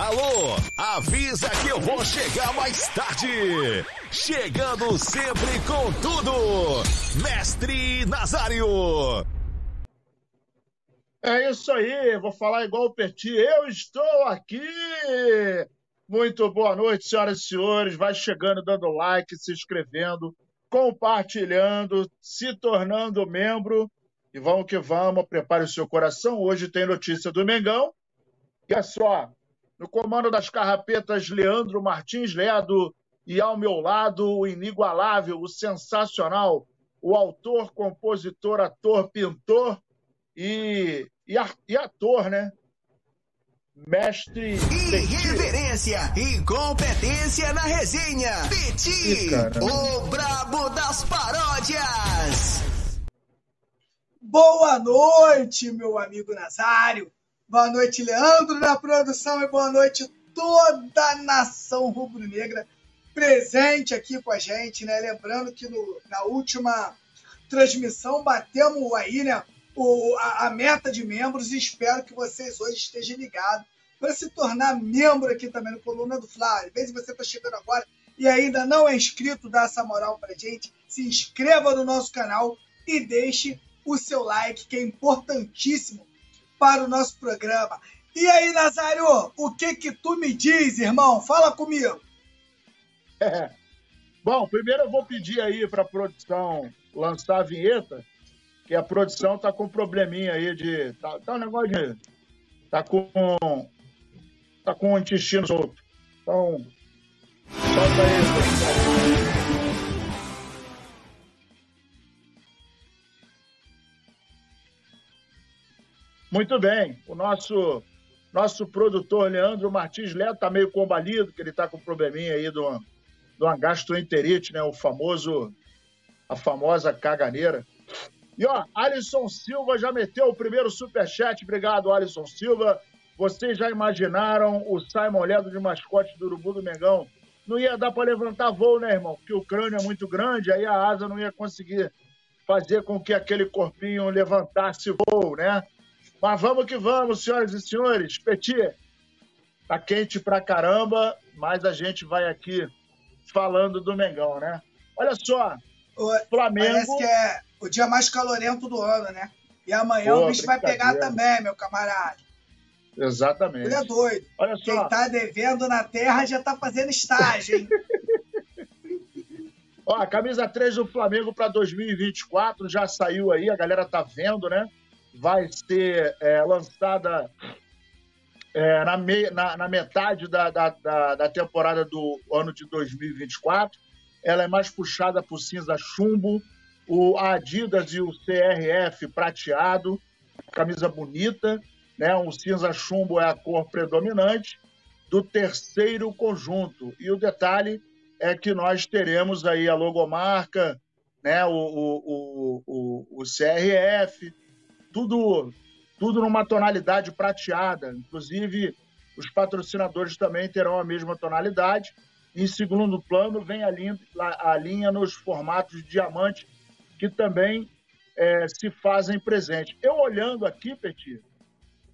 Alô, avisa que eu vou chegar mais tarde. Chegando sempre com tudo. Mestre Nazário. É isso aí, vou falar igual o Petit. Eu estou aqui. Muito boa noite, senhoras e senhores. Vai chegando, dando like, se inscrevendo, compartilhando, se tornando membro. E vamos que vamos, prepare o seu coração. Hoje tem notícia do Mengão. E é só, no comando das carrapetas, Leandro Martins Ledo. E ao meu lado, o inigualável, o sensacional, o autor, compositor, ator, pintor e, e, e ator, né? Mestre. Irreverência e competência na resenha. Petit, o brabo das paródias. Boa noite, meu amigo Nazário. Boa noite, Leandro, na produção, e boa noite toda a nação rubro-negra presente aqui com a gente, né? Lembrando que no, na última transmissão batemos aí, né? O, a, a meta de membros e espero que vocês hoje estejam ligados para se tornar membro aqui também no Coluna do Fla. Às vezes você está chegando agora e ainda não é inscrito, dá essa moral para gente. Se inscreva no nosso canal e deixe o seu like, que é importantíssimo para o nosso programa. E aí, Nazário, o que que tu me diz, irmão? Fala comigo. É. Bom, primeiro eu vou pedir aí para a produção lançar a vinheta, que a produção tá com um probleminha aí de. Tá, tá um negócio de. Tá com. Tá com o intestino solto. Então. Solta aí. Muito bem. O nosso nosso produtor Leandro Martins Leto está meio combalido, que ele está com um probleminha aí do, do uma gastroenterite, né? O famoso, a famosa caganeira. E ó, Alisson Silva já meteu o primeiro superchat. Obrigado, Alisson Silva. Vocês já imaginaram o Simon Ledo de mascote do Urubu do Mengão? Não ia dar para levantar voo, né, irmão? Porque o crânio é muito grande, aí a asa não ia conseguir fazer com que aquele corpinho levantasse voo, né? Mas vamos que vamos, senhoras e senhores. Petit, tá quente pra caramba, mas a gente vai aqui falando do Mengão, né? Olha só, o, Flamengo... Parece que é o dia mais calorento do ano, né? E amanhã Pô, o bicho vai pegar também, meu camarada. Exatamente. Ele é doido. Olha só. Quem tá devendo na terra já tá fazendo estágio, hein? Ó, a camisa 3 do Flamengo para 2024 já saiu aí, a galera tá vendo, né? Vai ser é, lançada é, na, me, na, na, metade da, da, da, da, temporada do ano de 2024. Ela é mais puxada por cinza chumbo, o Adidas e o CRF prateado, camisa bonita, né? O cinza chumbo é a cor predominante do terceiro conjunto. E o detalhe é que nós teremos aí a logomarca, né? O, o, o, o, o CRF, tudo, tudo numa tonalidade prateada. Inclusive, os patrocinadores também terão a mesma tonalidade. Em segundo plano, vem a linha, a linha nos formatos de diamante, que também é, se fazem presente. Eu olhando aqui, Petit,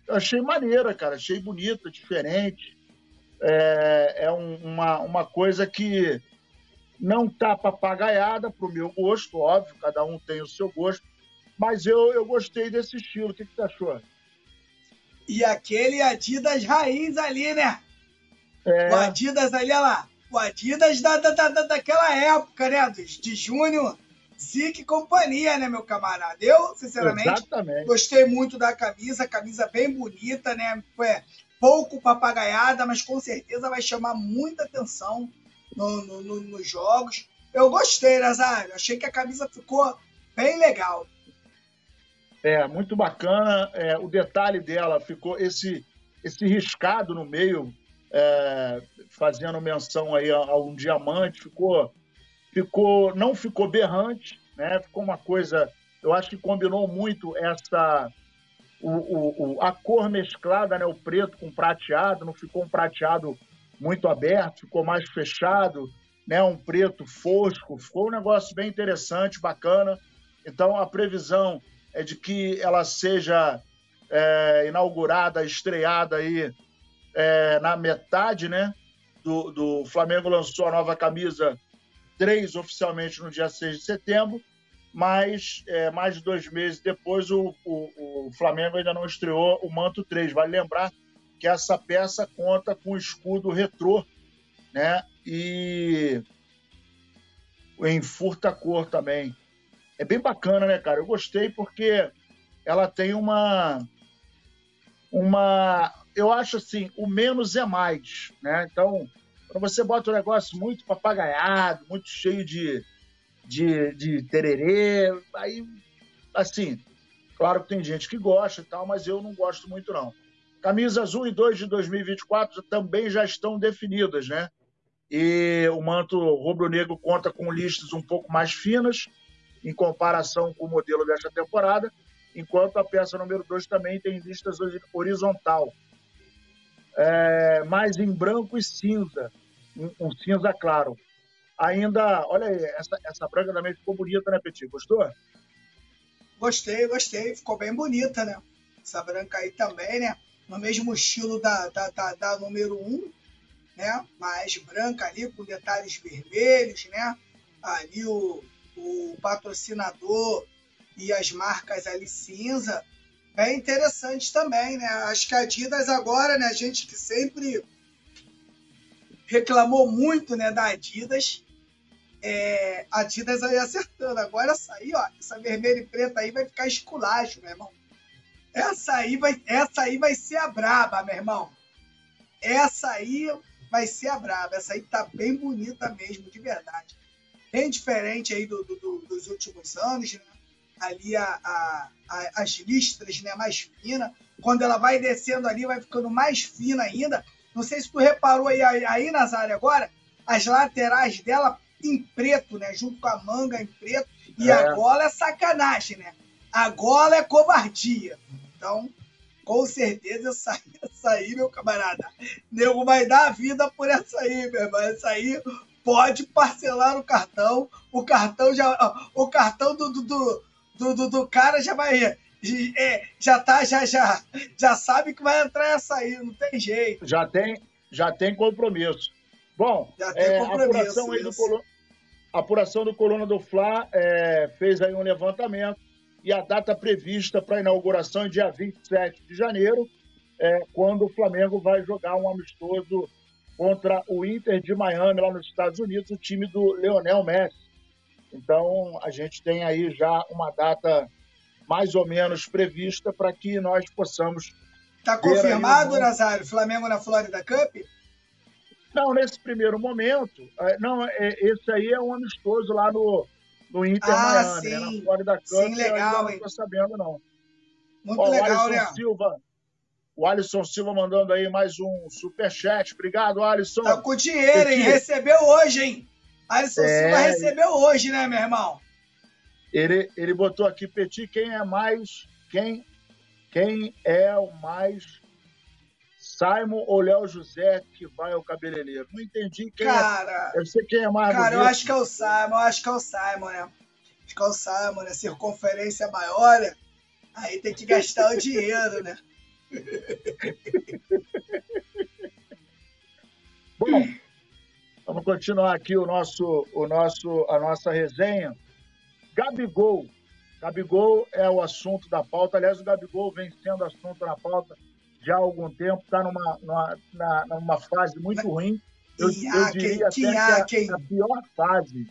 achei maneira, cara, achei bonita, diferente. É, é um, uma, uma coisa que não tá papagaiada para o meu gosto, óbvio, cada um tem o seu gosto, mas eu, eu gostei desse estilo. O que, que você achou? E aquele Adidas raiz ali, né? É. O Adidas ali, olha lá. O Adidas da, da, da, daquela época, né? De Júnior, Zic e companhia, né, meu camarada? Eu, sinceramente, Exatamente. gostei muito da camisa. Camisa bem bonita, né? É, pouco papagaiada, mas com certeza vai chamar muita atenção no, no, no, nos jogos. Eu gostei, Nazário. Achei que a camisa ficou bem legal. É, muito bacana. É, o detalhe dela ficou esse, esse riscado no meio, é, fazendo menção aí a, a, um diamante, ficou, ficou, não ficou berrante, né? Ficou uma coisa, eu acho que combinou muito essa o, o, o, a cor mesclada, né? O preto com prateado, não ficou um prateado muito aberto, ficou mais fechado, né? Um preto fosco, ficou um negócio bem interessante, bacana. Então a previsão é de que ela seja é, inaugurada, estreada aí é, na metade, né? Do, do Flamengo lançou a nova camisa 3 oficialmente no dia 6 de setembro, mas é, mais de dois meses depois o, o, o, Flamengo ainda não estreou o manto 3. Vale lembrar que essa peça conta com escudo retrô, né? E em furta cor também. É bem bacana, né, cara? Eu gostei porque ela tem uma uma eu acho assim, o menos é mais, né? Então, quando você bota um negócio muito papagaiado, muito cheio de, de, de tererê, aí, assim, claro que tem gente que gosta e tal, mas eu não gosto muito, não. Camisas 1 e 2 de 2024 também já estão definidas, né? E o manto rubro-negro conta com listas um pouco mais finas, em comparação com o modelo desta temporada, enquanto a peça número 2 também tem listas horizontal, é, mais em branco e cinza, um, um, cinza claro. Ainda, olha aí, essa, essa branca também ficou bonita, né, Petit? Gostou? Gostei, gostei, ficou bem bonita, né? Essa branca aí também, né? No mesmo estilo da, da, da, da número 1, um, né? Mais branca ali, com detalhes vermelhos, né? Ali o, o patrocinador e as marcas ali cinza é interessante também, né? Acho que a Adidas agora, né? A gente que sempre reclamou muito, né, da Adidas, é, a Adidas aí acertando. Agora essa aí, ó, essa vermelha e preta aí vai ficar esculacho, meu irmão. Essa aí vai, essa aí vai ser a braba, meu irmão. Essa aí vai ser a braba. Essa aí tá bem bonita mesmo, de verdade. Bem diferente aí do, do, dos últimos anos, né? ali a, a, a, as listras né, mais finas. Quando ela vai descendo ali, vai ficando mais fina ainda. Não sei se tu reparou aí, aí Nazário, agora, as laterais dela em preto, né? Junto com a manga em preto. E é. a gola é sacanagem, né? A gola é covardia. Então, com certeza, essa essa aí meu camarada, nego vai dar a vida por essa aí, meu irmão. Essa aí pode parcelar o cartão. O cartão já. O cartão do, do, do, do, do cara já vai. É, já tá, já, já, já sabe que vai entrar essa aí, não tem jeito. Já tem, já tem compromisso. Bom, já tem é, compromisso, a apuração aí do Coluna, a apuração do Coluna do Fla é, fez aí um levantamento e a data prevista para a inauguração é dia 27 de janeiro, é, quando o Flamengo vai jogar um amistoso contra o Inter de Miami, lá nos Estados Unidos, o time do Leonel Messi. Então, a gente tem aí já uma data mais ou menos prevista para que nós possamos. Está confirmado, um... Nazário, Flamengo na Florida Cup? Não, nesse primeiro momento. É, não, é, esse aí é um amistoso lá no, no Inter ah, Miami, sim. Né? na Florida Cup. Sim, legal, Não estou sabendo, não. Muito Ó, legal, né? Silva, o Alisson Silva mandando aí mais um superchat. Obrigado, Alisson. Tá com dinheiro, hein? Recebeu hoje, hein? Alisson é... Silva recebeu hoje, né, meu irmão? Ele, ele botou aqui, Petit, quem é mais. Quem, quem é o mais. Simon ou Léo José que vai ao cabeleireiro? Não entendi quem é. cara, é. Eu sei quem é mais. Cara, bonito. eu acho que é o Simon, eu acho que é o Simon, né? Acho que é o Simon, né? Circunferência maior, né? Aí tem que gastar o dinheiro, né? Bom, Vamos continuar aqui o nosso, o nosso, a nossa resenha. Gabigol. Gabigol é o assunto da pauta. Aliás, o Gabigol vem sendo assunto na pauta já há algum tempo. Está numa, numa, numa fase muito ruim. Eu, eu diria até que é a pior fase.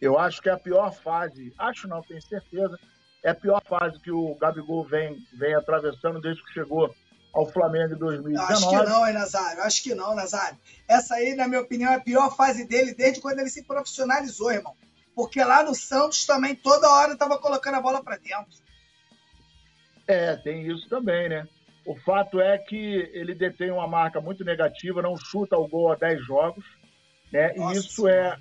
Eu acho que é a pior fase. Acho não, tenho certeza. É a pior fase que o Gabigol vem, vem atravessando desde que chegou ao Flamengo em 2019. Acho que não, hein, Nazário? Acho que não, Nazário. Essa aí, na minha opinião, é a pior fase dele desde quando ele se profissionalizou, irmão. Porque lá no Santos também, toda hora, estava colocando a bola para dentro. É, tem isso também, né? O fato é que ele detém uma marca muito negativa, não chuta o gol há 10 jogos, né? Nossa, e isso é,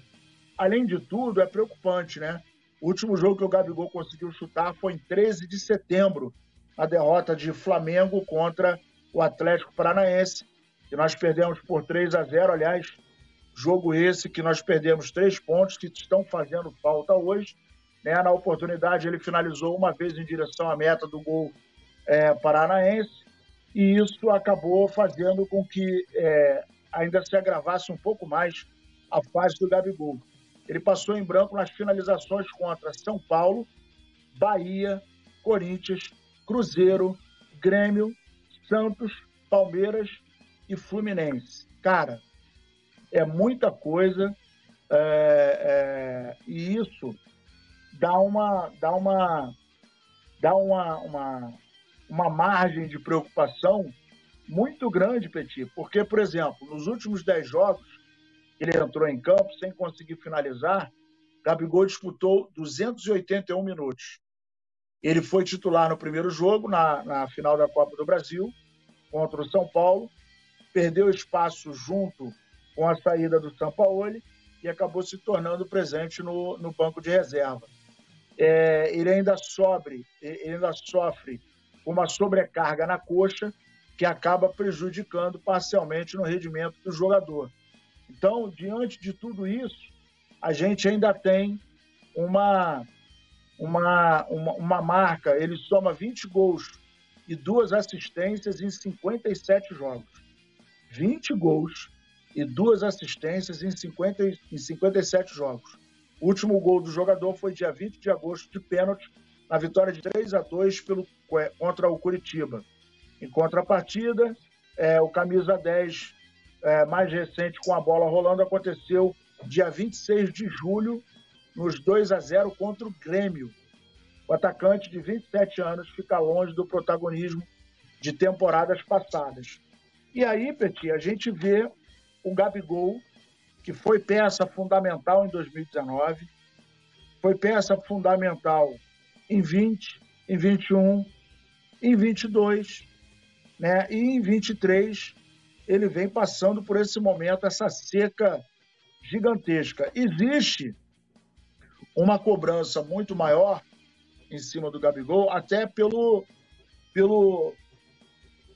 além de tudo, é preocupante, né? O último jogo que o Gabigol conseguiu chutar foi em 13 de setembro, a derrota de Flamengo contra o Atlético Paranaense, que nós perdemos por 3 a 0. Aliás, jogo esse que nós perdemos três pontos que estão fazendo falta hoje. Né? Na oportunidade, ele finalizou uma vez em direção à meta do gol é, paranaense. e isso acabou fazendo com que é, ainda se agravasse um pouco mais a fase do Gabigol. Ele passou em branco nas finalizações contra São Paulo, Bahia, Corinthians, Cruzeiro, Grêmio, Santos, Palmeiras e Fluminense. Cara, é muita coisa é, é, e isso dá uma dá uma dá uma, uma, uma margem de preocupação muito grande, Petit, porque, por exemplo, nos últimos 10 jogos, ele entrou em campo sem conseguir finalizar, Gabigol disputou 281 minutos. Ele foi titular no primeiro jogo, na, na final da Copa do Brasil, contra o São Paulo, perdeu espaço junto com a saída do Sampaoli e acabou se tornando presente no, no banco de reserva. É, ele ainda sobre, ele ainda sofre uma sobrecarga na coxa que acaba prejudicando parcialmente no rendimento do jogador. Então, diante de tudo isso, a gente ainda tem uma, uma, uma, uma marca. Ele soma 20 gols e duas assistências em 57 jogos. 20 gols e duas assistências em, 50, em 57 jogos. O último gol do jogador foi dia 20 de agosto de pênalti, na vitória de 3 a 2 pelo, contra o Curitiba. Em contrapartida, é, o camisa 10 é, mais recente com a bola rolando aconteceu dia 26 de julho, nos 2 a 0 contra o Grêmio. O atacante de 27 anos fica longe do protagonismo de temporadas passadas. E aí, Petit, a gente vê o Gabigol, que foi peça fundamental em 2019, foi peça fundamental em 20, em 21, em 22, né? E em 23 ele vem passando por esse momento, essa seca gigantesca. Existe uma cobrança muito maior em cima do Gabigol, até pelo, pelo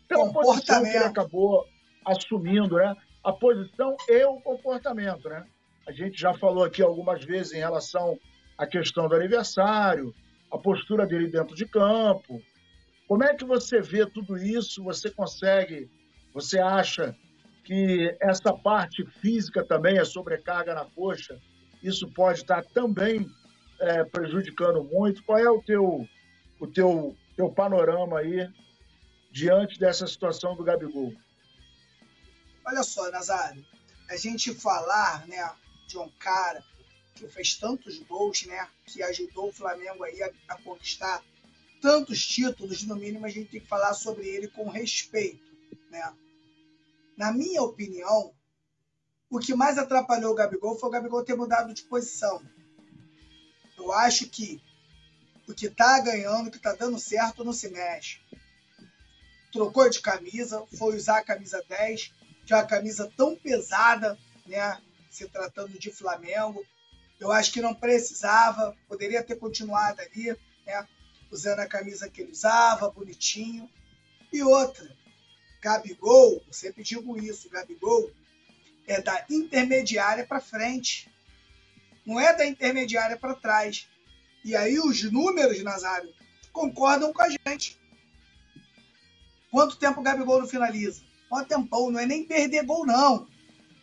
pela posição que ele acabou assumindo, né? A posição e o comportamento, né? A gente já falou aqui algumas vezes em relação à questão do aniversário, a postura dele dentro de campo. Como é que você vê tudo isso? Você consegue, você acha que essa parte física também, a sobrecarga na coxa, isso pode estar também é, prejudicando muito. Qual é o teu, o teu, teu panorama aí diante dessa situação do Gabigol? Olha só, Nazário, a gente falar né, de um cara que fez tantos gols, né, que ajudou o Flamengo aí a, a conquistar tantos títulos, no mínimo a gente tem que falar sobre ele com respeito, né? Na minha opinião, o que mais atrapalhou o Gabigol foi o Gabigol ter mudado de posição. Eu acho que o que está ganhando, o que está dando certo, não se mexe. Trocou de camisa, foi usar a camisa 10, que é uma camisa tão pesada, né? Se tratando de Flamengo. Eu acho que não precisava, poderia ter continuado ali, né? Usando a camisa que ele usava, bonitinho. E outra, Gabigol, eu sempre digo isso, Gabigol é da intermediária para frente, não é da intermediária para trás. E aí os números, Nazário, concordam com a gente. Quanto tempo o Gabigol não finaliza? Um tempão, não é nem perder gol, não.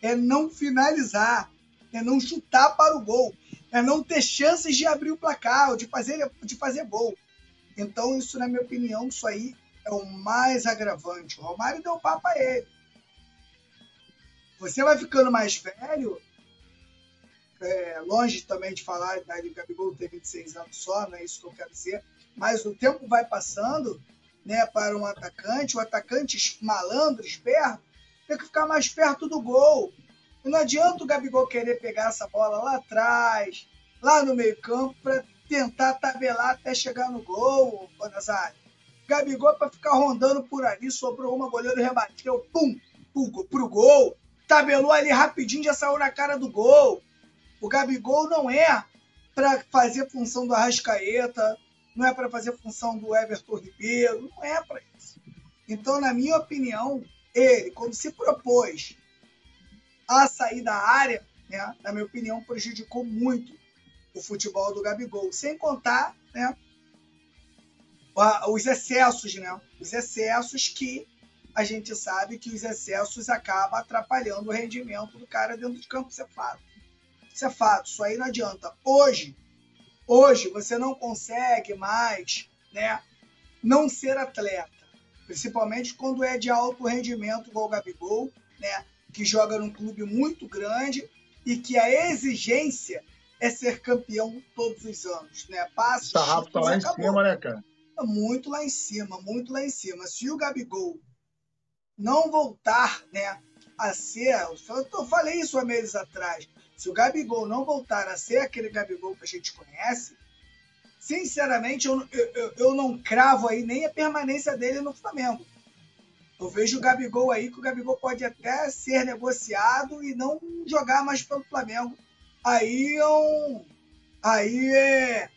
É não finalizar, é não chutar para o gol, é não ter chances de abrir o placar, de fazer, de fazer gol. Então, isso, na minha opinião, isso aí é o mais agravante. O Romário deu papo a ele. Você vai ficando mais velho, é, longe também de falar, a idade Gabigol tem 26 anos só, não é isso que eu quero dizer, mas o tempo vai passando né, para um atacante, o atacante malandro, esperto, tem que ficar mais perto do gol. E não adianta o Gabigol querer pegar essa bola lá atrás, lá no meio campo, para tentar tabelar até chegar no gol, Bonazário. Gabigol para ficar rondando por ali, sobrou uma, goleiro rebateu, pum, pro, pro gol, tabelou ali rapidinho, já saiu na cara do gol. O Gabigol não é para fazer função do Arrascaeta, não é para fazer função do Everton Ribeiro, não é para isso. Então, na minha opinião, ele, quando se propôs a sair da área, né, na minha opinião, prejudicou muito o futebol do Gabigol, sem contar né, os excessos, né? Os excessos que a gente sabe que os excessos acabam atrapalhando o rendimento do cara dentro de campo. Isso é fato. Isso é fato. Isso aí não adianta. Hoje, hoje você não consegue mais, né, não ser atleta, principalmente quando é de alto rendimento, igual o Gabigol, né, que joga num clube muito grande e que a exigência é ser campeão todos os anos, né? Passa, Sarrafo tá lá em cima, né, cara? Muito lá em cima, muito lá em cima. Se o Gabigol não voltar, né, a ser, eu falei isso há meses atrás, se o Gabigol não voltar a ser aquele Gabigol que a gente conhece, sinceramente, eu, eu, eu não cravo aí nem a permanência dele no Flamengo. Eu vejo o Gabigol aí, que o Gabigol pode até ser negociado e não jogar mais pelo Flamengo. Aí é um, Aí é,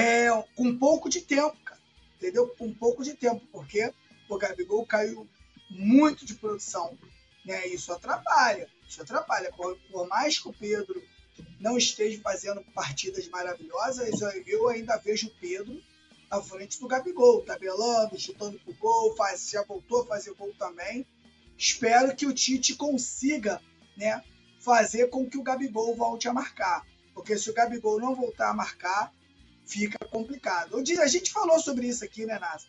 é com pouco de tempo, cara. Entendeu? Com pouco de tempo, porque o Gabigol caiu muito de produção. Né? Isso atrapalha. Isso atrapalha. Por, por mais que o Pedro não esteja fazendo partidas maravilhosas, eu ainda vejo o Pedro à frente do Gabigol, tabelando, chutando pro gol, faz, já voltou a fazer gol também. Espero que o Tite consiga né, fazer com que o Gabigol volte a marcar. Porque se o Gabigol não voltar a marcar, fica complicado. A gente falou sobre isso aqui, né, Nasa?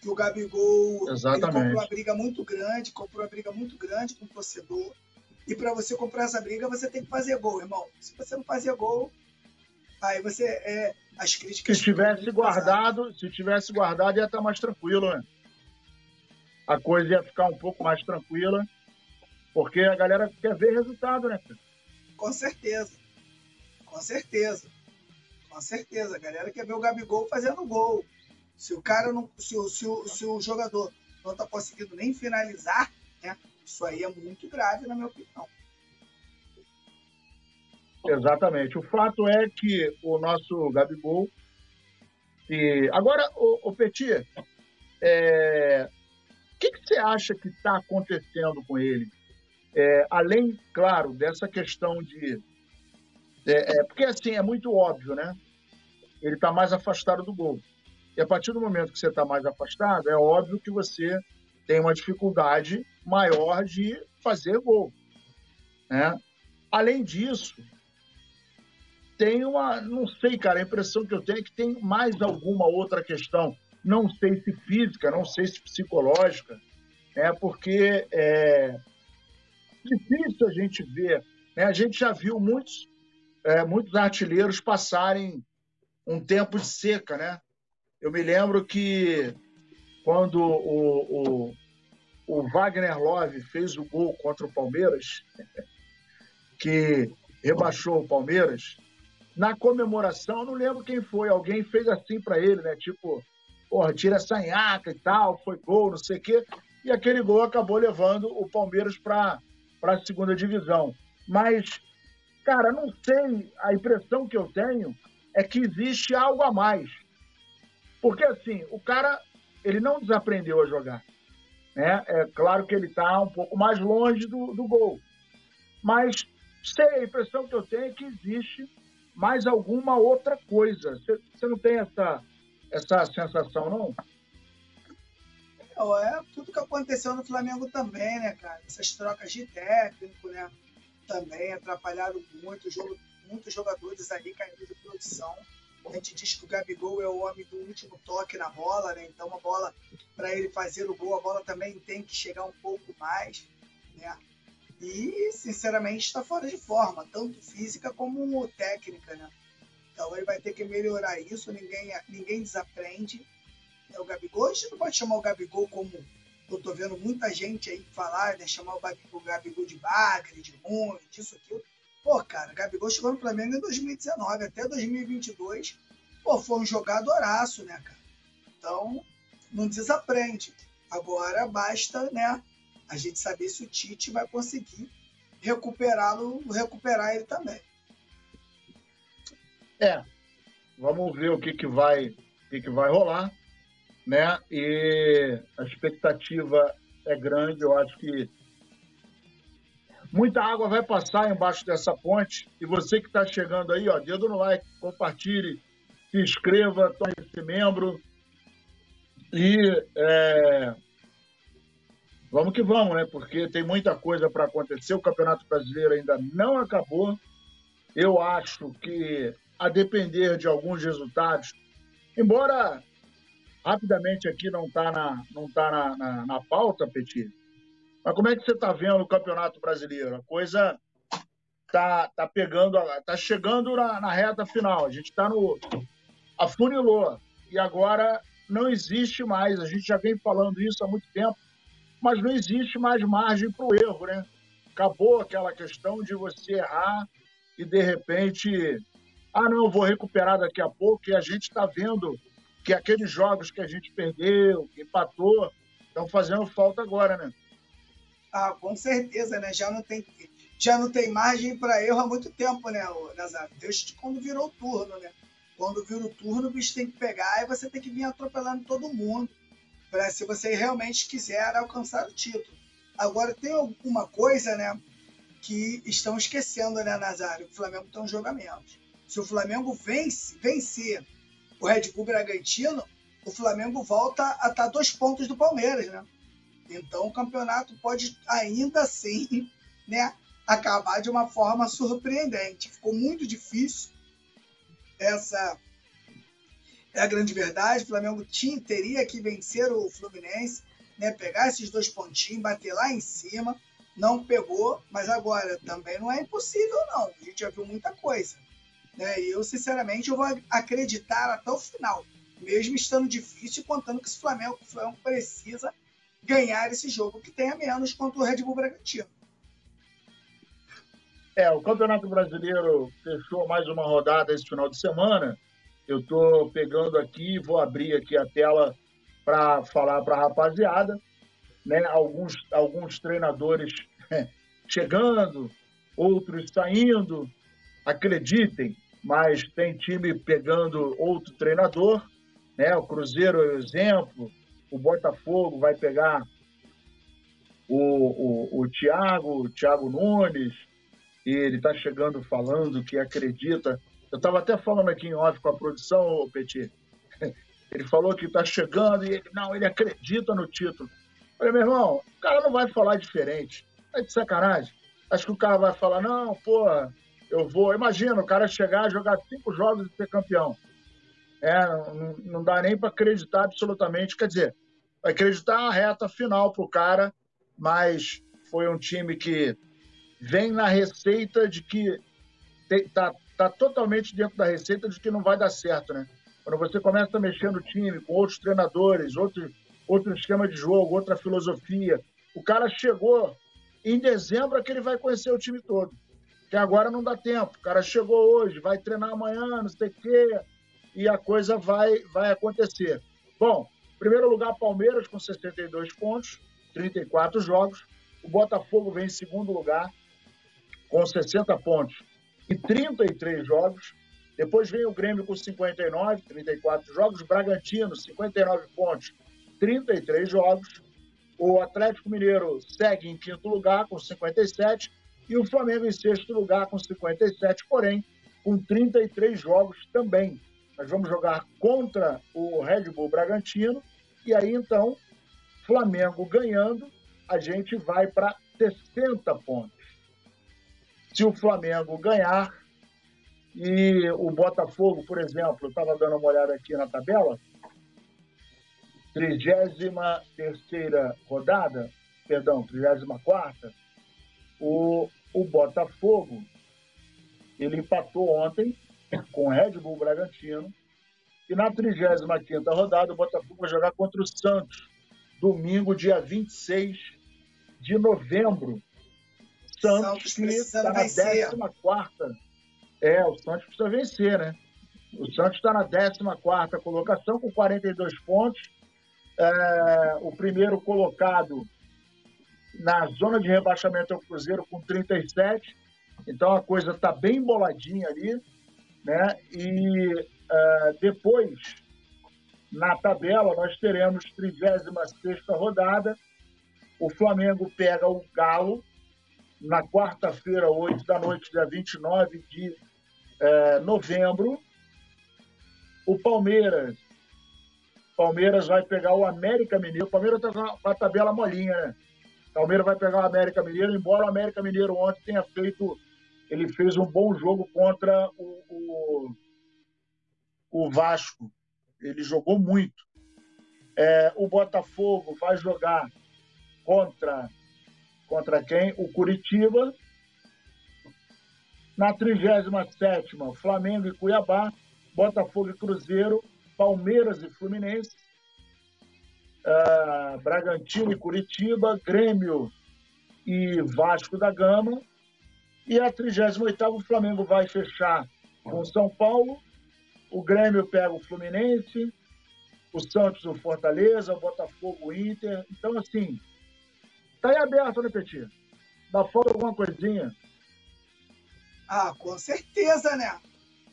Que o Gabigol comprou uma briga muito grande, comprou uma briga muito grande com o torcedor. E para você comprar essa briga, você tem que fazer gol, irmão. Se você não fazer gol, aí você é as críticas. Se tivesse guardado, se tivesse guardado, ia estar mais tranquilo, né? A coisa ia ficar um pouco mais tranquila, porque a galera quer ver resultado, né? Com certeza. Com certeza. Com certeza. A galera quer ver o Gabigol fazendo gol. Se o cara não. Se o, se o, se o jogador não está conseguindo nem finalizar, né? Isso aí é muito grave, na minha opinião. Exatamente. O fato é que o nosso Gabigol. E... Agora, o, o Petit, é... o que, que você acha que está acontecendo com ele? É, além, claro, dessa questão de. É, é, porque assim, é muito óbvio, né? Ele está mais afastado do gol. E a partir do momento que você está mais afastado, é óbvio que você tem uma dificuldade maior de fazer gol. Né? Além disso, tem uma, não sei, cara, a impressão que eu tenho é que tem mais alguma outra questão, não sei se física, não sei se psicológica, né? porque é difícil a gente ver, né? a gente já viu muitos, é, muitos artilheiros passarem um tempo de seca, né? Eu me lembro que quando o, o, o Wagner Love fez o gol contra o Palmeiras, que rebaixou o Palmeiras, na comemoração, não lembro quem foi, alguém fez assim para ele, né? Tipo, porra, tira essa nhaca e tal, foi gol, não sei o quê. E aquele gol acabou levando o Palmeiras para a segunda divisão. Mas, cara, não sei, a impressão que eu tenho é que existe algo a mais. Porque, assim, o cara, ele não desaprendeu a jogar. Né? É claro que ele está um pouco mais longe do, do gol. Mas, sei, a impressão que eu tenho é que existe mais alguma outra coisa. Você não tem essa, essa sensação, não? É tudo que aconteceu no Flamengo também, né, cara? Essas trocas de técnico, né? Também atrapalharam muito, jogo, muitos jogadores ali caindo de produção. A gente diz que o Gabigol é o homem do último toque na bola, né? Então a bola, para ele fazer o gol, a bola também tem que chegar um pouco mais, né? E, sinceramente, está fora de forma, tanto física como técnica, né? Então ele vai ter que melhorar isso, ninguém, ninguém desaprende. É o Gabigol, a gente não pode chamar o Gabigol como eu tô vendo muita gente aí falar, né? Chamar o Gabigol de bagre, de ruim, disso, aquilo. Pô, cara, o Gabigol chegou no Flamengo em 2019, até 2022, pô, foi um jogadoraço, né, cara? Então, não desaprende. Agora basta, né, a gente saber se o Tite vai conseguir recuperá-lo, recuperar ele também. É, vamos ver o que, que vai, o que, que vai rolar, né? E a expectativa é grande. Eu acho que muita água vai passar embaixo dessa ponte. E você que está chegando aí, ó, dedo no like, compartilhe, se inscreva, torne-se membro. E é, vamos que vamos, né? Porque tem muita coisa para acontecer. O Campeonato Brasileiro ainda não acabou. Eu acho que, a depender de alguns resultados, embora rapidamente aqui não está na, não tá na, na, na pauta, Petit, mas como é que você está vendo o Campeonato Brasileiro? A coisa tá, tá pegando, tá chegando na, na reta final. A gente está no afunilou e agora não existe mais. A gente já vem falando isso há muito tempo, mas não existe mais margem para o erro, né? Acabou aquela questão de você errar e de repente, ah, não, vou recuperar daqui a pouco. E a gente está vendo que aqueles jogos que a gente perdeu, empatou, estão fazendo falta agora, né? Ah, com certeza, né? Já não tem, já não tem margem para erro há muito tempo, né, Nazário? Desde quando virou turno, né? Quando vira o turno, o bicho tem que pegar e você tem que vir atropelando todo mundo. Pra, se você realmente quiser alcançar o título. Agora, tem alguma coisa, né? Que estão esquecendo, né, Nazário? O Flamengo tem um jogo a menos. Se o Flamengo vence, vencer o Red Bull Bragantino, o Flamengo volta a estar tá dois pontos do Palmeiras, né? Então o campeonato pode ainda assim né, acabar de uma forma surpreendente. Ficou muito difícil. Essa é a grande verdade. O Flamengo tinha, teria que vencer o Fluminense, né, pegar esses dois pontinhos, bater lá em cima. Não pegou, mas agora também não é impossível, não. A gente já viu muita coisa. Né? E eu, sinceramente, eu vou acreditar até o final, mesmo estando difícil, contando que esse Flamengo, o Flamengo precisa ganhar esse jogo que tem a menos contra o Red Bull Bragantino. É, o Campeonato Brasileiro fechou mais uma rodada esse final de semana. Eu estou pegando aqui, vou abrir aqui a tela para falar para a rapaziada. Né? Alguns, alguns treinadores chegando, outros saindo. Acreditem, mas tem time pegando outro treinador. Né? O Cruzeiro é o exemplo, o Botafogo vai pegar o, o, o Thiago, o Thiago Nunes, e ele está chegando falando que acredita. Eu estava até falando aqui em off com a produção, Petit. Ele falou que está chegando e ele, não, ele acredita no título. Eu falei, meu irmão, o cara não vai falar diferente. É de sacanagem. Acho que o cara vai falar, não, porra, eu vou. Imagina o cara chegar, jogar cinco jogos e ser campeão. É, não, não dá nem para acreditar absolutamente. Quer dizer, acreditar a reta final para o cara, mas foi um time que vem na receita de que está tá totalmente dentro da receita de que não vai dar certo, né? Quando você começa a mexer no time com outros treinadores, outro, outro esquema de jogo, outra filosofia, o cara chegou em dezembro é que ele vai conhecer o time todo. Que agora não dá tempo. O cara chegou hoje, vai treinar amanhã, não sei o quê e a coisa vai, vai acontecer. Bom, primeiro lugar, Palmeiras com 62 pontos, 34 jogos. O Botafogo vem em segundo lugar com 60 pontos e 33 jogos. Depois vem o Grêmio com 59, 34 jogos. Bragantino, 59 pontos, 33 jogos. O Atlético Mineiro segue em quinto lugar com 57 e o Flamengo em sexto lugar com 57, porém com 33 jogos também. Nós vamos jogar contra o Red Bull Bragantino e aí então, Flamengo ganhando, a gente vai para 60 pontos. Se o Flamengo ganhar e o Botafogo, por exemplo, estava dando uma olhada aqui na tabela, 33 rodada, perdão, 34 o, o Botafogo, ele empatou ontem com o Red Bull Bragantino. E na 35ª rodada, o Botafogo vai jogar contra o Santos, domingo, dia 26 de novembro. Santos, Santos que está na 14 É, o Santos precisa vencer, né? O Santos está na 14 colocação, com 42 pontos. É, o primeiro colocado na zona de rebaixamento é o Cruzeiro, com 37. Então a coisa está bem boladinha ali. Né? E uh, depois, na tabela, nós teremos 36 rodada. O Flamengo pega o Galo na quarta-feira, 8 da noite, dia 29 de uh, novembro. O Palmeiras. Palmeiras vai pegar o América Mineiro. O Palmeiras está com a tabela molinha, né? Palmeiras vai pegar o América Mineiro, embora o América Mineiro ontem tenha feito. Ele fez um bom jogo contra o, o, o Vasco. Ele jogou muito. É, o Botafogo vai jogar contra contra quem? O Curitiba. Na 37 Flamengo e Cuiabá, Botafogo e Cruzeiro, Palmeiras e Fluminense, uh, Bragantino e Curitiba, Grêmio e Vasco da Gama. E a 38 o Flamengo vai fechar com São Paulo, o Grêmio pega o Fluminense, o Santos o Fortaleza, o Botafogo o Inter. Então, assim, tá aí aberto, né, Petit? Dá falta alguma coisinha? Ah, com certeza, né?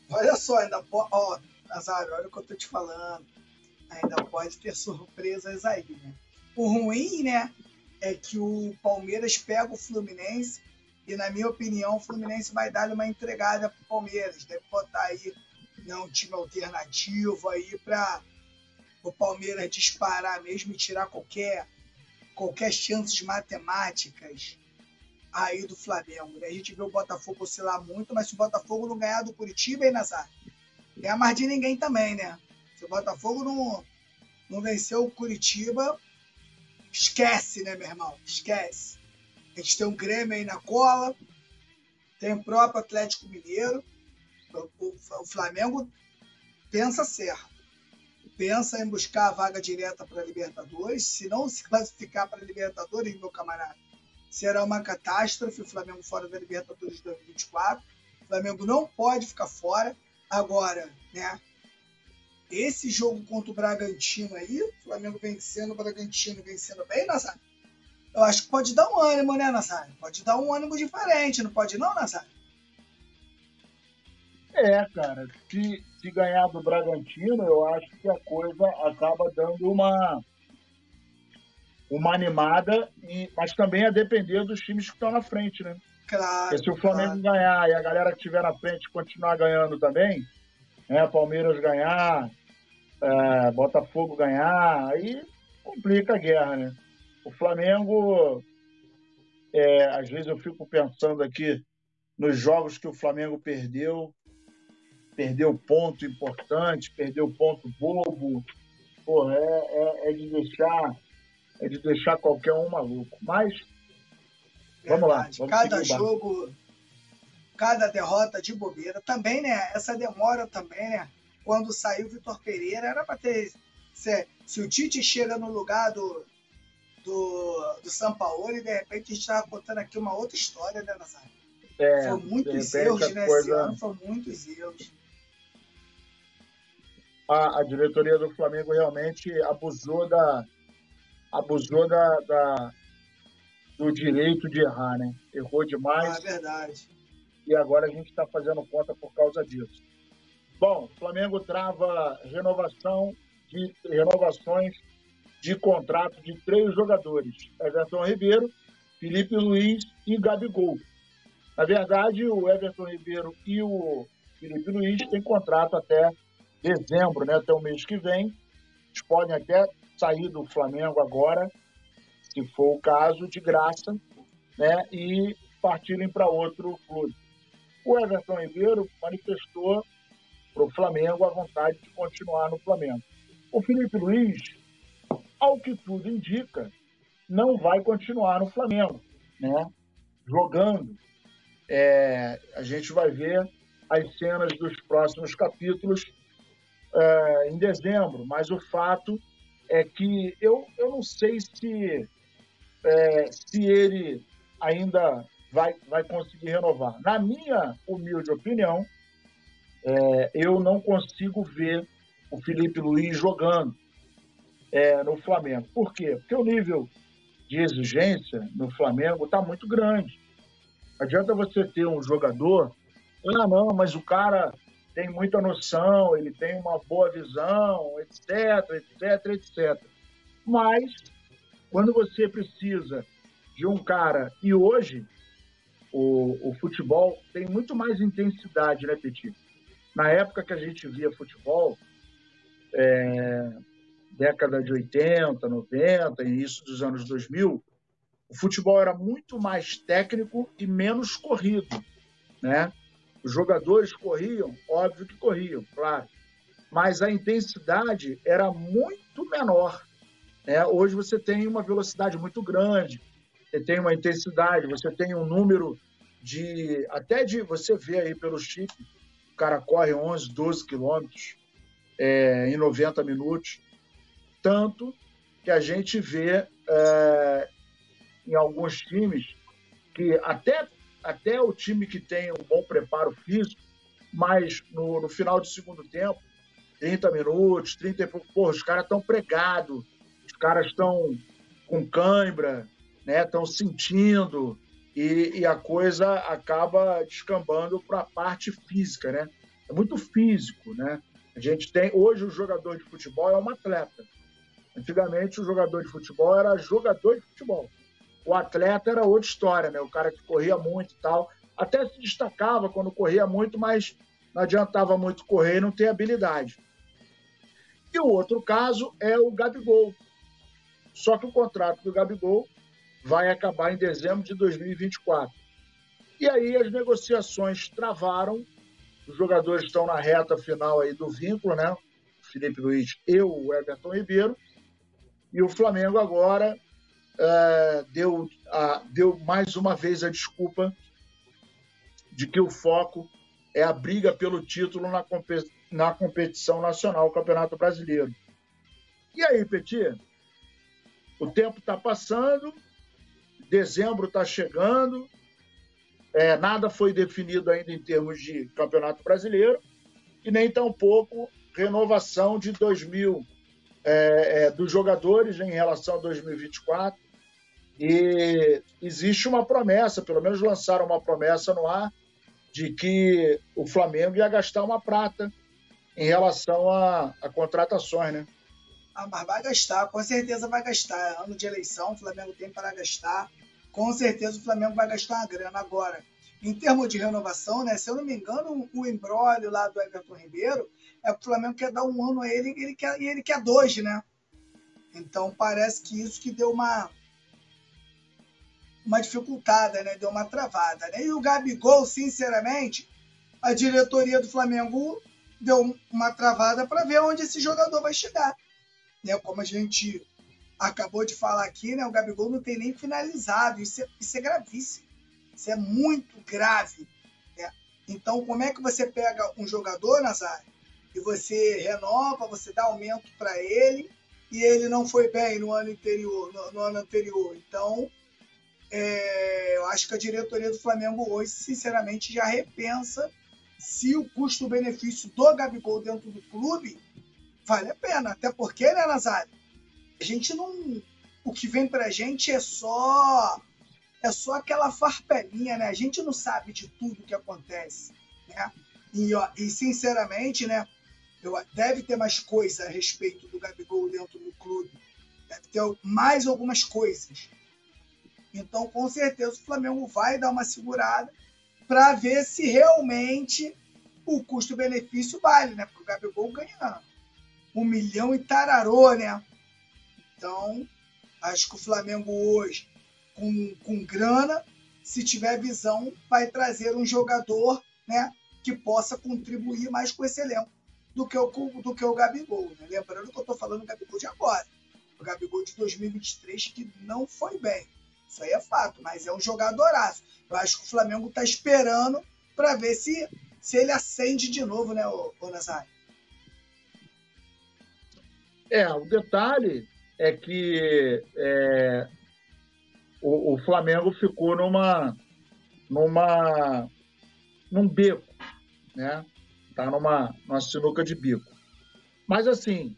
Olha só, ainda pode. Ó, Nazário, olha o que eu tô te falando. Ainda pode ter surpresas aí, né? O ruim, né, é que o Palmeiras pega o Fluminense e, na minha opinião, o Fluminense vai dar uma entregada pro Palmeiras. Deve botar aí né, um time alternativo aí para o Palmeiras disparar mesmo e tirar qualquer, qualquer chances matemáticas aí do Flamengo. Né? A gente vê o Botafogo oscilar muito, mas se o Botafogo não ganhar do Curitiba, hein, Nazar? Ganha mais de ninguém também, né? Se o Botafogo não, não venceu o Curitiba, esquece, né, meu irmão? Esquece. A gente tem um Grêmio aí na cola, tem o próprio Atlético Mineiro. O, o, o Flamengo pensa certo. Pensa em buscar a vaga direta para a Libertadores. Se não se classificar para a Libertadores, meu camarada, será uma catástrofe o Flamengo fora da Libertadores 2024. O Flamengo não pode ficar fora. Agora, né? Esse jogo contra o Bragantino aí, o Flamengo vencendo o Bragantino, vencendo bem, Nazário, eu acho que pode dar um ânimo, né, Nazário? Pode dar um ânimo diferente, não pode não, Nazário? É, cara, se, se ganhar do Bragantino, eu acho que a coisa acaba dando uma uma animada, e, mas também a depender dos times que estão na frente, né? Claro. Porque se o Flamengo claro. ganhar e a galera que estiver na frente continuar ganhando também, né? Palmeiras ganhar, é, Botafogo ganhar, aí complica a guerra, né? O Flamengo, é, às vezes eu fico pensando aqui nos jogos que o Flamengo perdeu, perdeu ponto importante, perdeu ponto bobo, porra, é, é, é de deixar é de deixar qualquer um maluco. Mas vamos lá. Vamos cada jogo, cada derrota de bobeira. Também, né? Essa demora também, né? Quando saiu o Vitor Pereira, era para ter. Se, se, o Tite chega no lugar do, do, do São Paulo e de repente a gente estava contando aqui uma outra história, né, Nazário? É, Foi muitos erros, né? Coisa... Esse ano foram muitos erros. A, a diretoria do Flamengo realmente abusou da, abusou da, da, do direito de errar, né? Errou demais. Ah, é verdade. E agora a gente está fazendo conta por causa disso. Bom, o Flamengo trava renovação de renovações de contrato de três jogadores: Everton Ribeiro, Felipe Luiz e Gabigol. Na verdade, o Everton Ribeiro e o Felipe Luiz têm contrato até dezembro, né? até o mês que vem. Eles podem até sair do Flamengo agora, se for o caso, de graça, né, e partirem para outro clube. O Everton Ribeiro manifestou para o Flamengo a vontade de continuar no Flamengo. O Felipe Luiz, ao que tudo indica, não vai continuar no Flamengo, né? Jogando. É, a gente vai ver as cenas dos próximos capítulos é, em dezembro, mas o fato é que eu, eu não sei se, é, se ele ainda vai, vai conseguir renovar. Na minha humilde opinião, é, eu não consigo ver o Felipe Luiz jogando é, no Flamengo. Por quê? Porque o nível de exigência no Flamengo está muito grande. Adianta você ter um jogador, ah, não, mas o cara tem muita noção, ele tem uma boa visão, etc, etc, etc. Mas, quando você precisa de um cara, e hoje o, o futebol tem muito mais intensidade, né, Petit? Na época que a gente via futebol, é, década de 80, 90, início dos anos 2000, o futebol era muito mais técnico e menos corrido, né? Os jogadores corriam, óbvio que corriam, claro, mas a intensidade era muito menor. Né? Hoje você tem uma velocidade muito grande, você tem uma intensidade, você tem um número de até de você vê aí pelo chip, o cara corre 11, 12 quilômetros é, em 90 minutos, tanto que a gente vê é, em alguns times que até, até o time que tem um bom preparo físico, mas no, no final do segundo tempo, 30 minutos, 30 e pouco, os caras estão pregados, os caras estão com cãibra, né? Estão sentindo e, e, a coisa acaba descambando para a parte física, né? É muito físico, né? A gente tem hoje o jogador de futebol é um atleta. Antigamente o jogador de futebol era jogador de futebol. O atleta era outra história, né? O cara que corria muito e tal, até se destacava quando corria muito, mas não adiantava muito correr e não ter habilidade. E o outro caso é o Gabigol. Só que o contrato do Gabigol vai acabar em dezembro de 2024. E aí as negociações travaram, os jogadores estão na reta final aí do vínculo, né? Felipe Luiz e o Everton Ribeiro. E o Flamengo agora é, deu, a, deu mais uma vez a desculpa de que o foco é a briga pelo título na, na competição nacional, o Campeonato Brasileiro. E aí, Petit? O tempo está passando, Dezembro está chegando, é, nada foi definido ainda em termos de Campeonato Brasileiro e nem tampouco renovação de 2000 é, é, dos jogadores em relação a 2024. E existe uma promessa, pelo menos lançaram uma promessa no ar, de que o Flamengo ia gastar uma prata em relação a, a contratações, né? Ah, mas vai gastar, com certeza vai gastar. É ano de eleição, o Flamengo tem para gastar com certeza o Flamengo vai gastar uma grana. Agora, em termos de renovação, né? Se eu não me engano, o embrólio lá do Everton Ribeiro é que o Flamengo quer dar um ano a ele e ele quer, e ele quer dois, né? Então parece que isso que deu uma uma dificultada, né? Deu uma travada, né? E o Gabigol, sinceramente, a diretoria do Flamengo deu uma travada para ver onde esse jogador vai chegar, né? Como a gente acabou de falar aqui, né? O Gabigol não tem nem finalizado. Isso é, isso é gravíssimo. Isso é muito grave. Né? Então, como é que você pega um jogador, Nazário, e você renova, você dá aumento para ele, e ele não foi bem no ano anterior? No, no ano anterior. Então, é, eu acho que a diretoria do Flamengo hoje, sinceramente, já repensa se o custo-benefício do Gabigol dentro do clube vale a pena. Até porque, né, Nazário? a gente não. O que vem pra gente é só. É só aquela farpelinha, né? A gente não sabe de tudo que acontece, né? E, ó, e sinceramente, né? Eu, deve ter mais coisa a respeito do Gabigol dentro do clube. Deve ter mais algumas coisas. Então, com certeza, o Flamengo vai dar uma segurada para ver se realmente o custo-benefício vale, né? Porque o Gabigol ganha um milhão e tararô, né? Então, acho que o Flamengo hoje, com, com grana, se tiver visão, vai trazer um jogador né, que possa contribuir mais com esse elenco do que o, do que o Gabigol. Né? Lembrando que eu estou falando do Gabigol de agora. O Gabigol de 2023 que não foi bem. Isso aí é fato, mas é um jogadoraço. Eu acho que o Flamengo está esperando para ver se, se ele acende de novo, né, o, o Nazário? É, o detalhe é que é, o, o, Flamengo ficou numa, numa, num beco, né? Tá numa, numa sinuca de bico. Mas assim,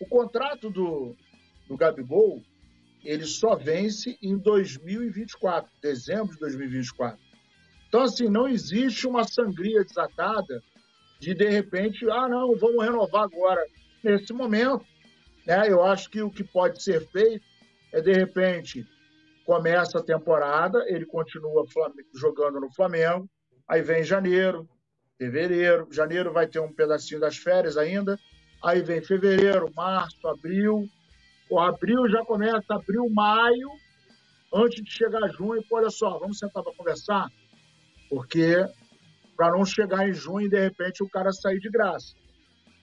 o contrato do, do Gabigol ele só vence em 2024, dezembro de 2024. Então, assim, não existe uma sangria desatada de, de repente, ah, não, vamos renovar agora. Nesse momento, né? Eu acho que o que pode ser feito é, de repente, começa a temporada, ele continua jogando no Flamengo, aí vem janeiro, fevereiro, janeiro vai ter um pedacinho das férias ainda, aí vem fevereiro, março, abril, o abril já começa, abril, maio, antes de chegar junho, pô, olha só, vamos sentar para conversar, porque para não chegar em junho e de repente o cara sair de graça.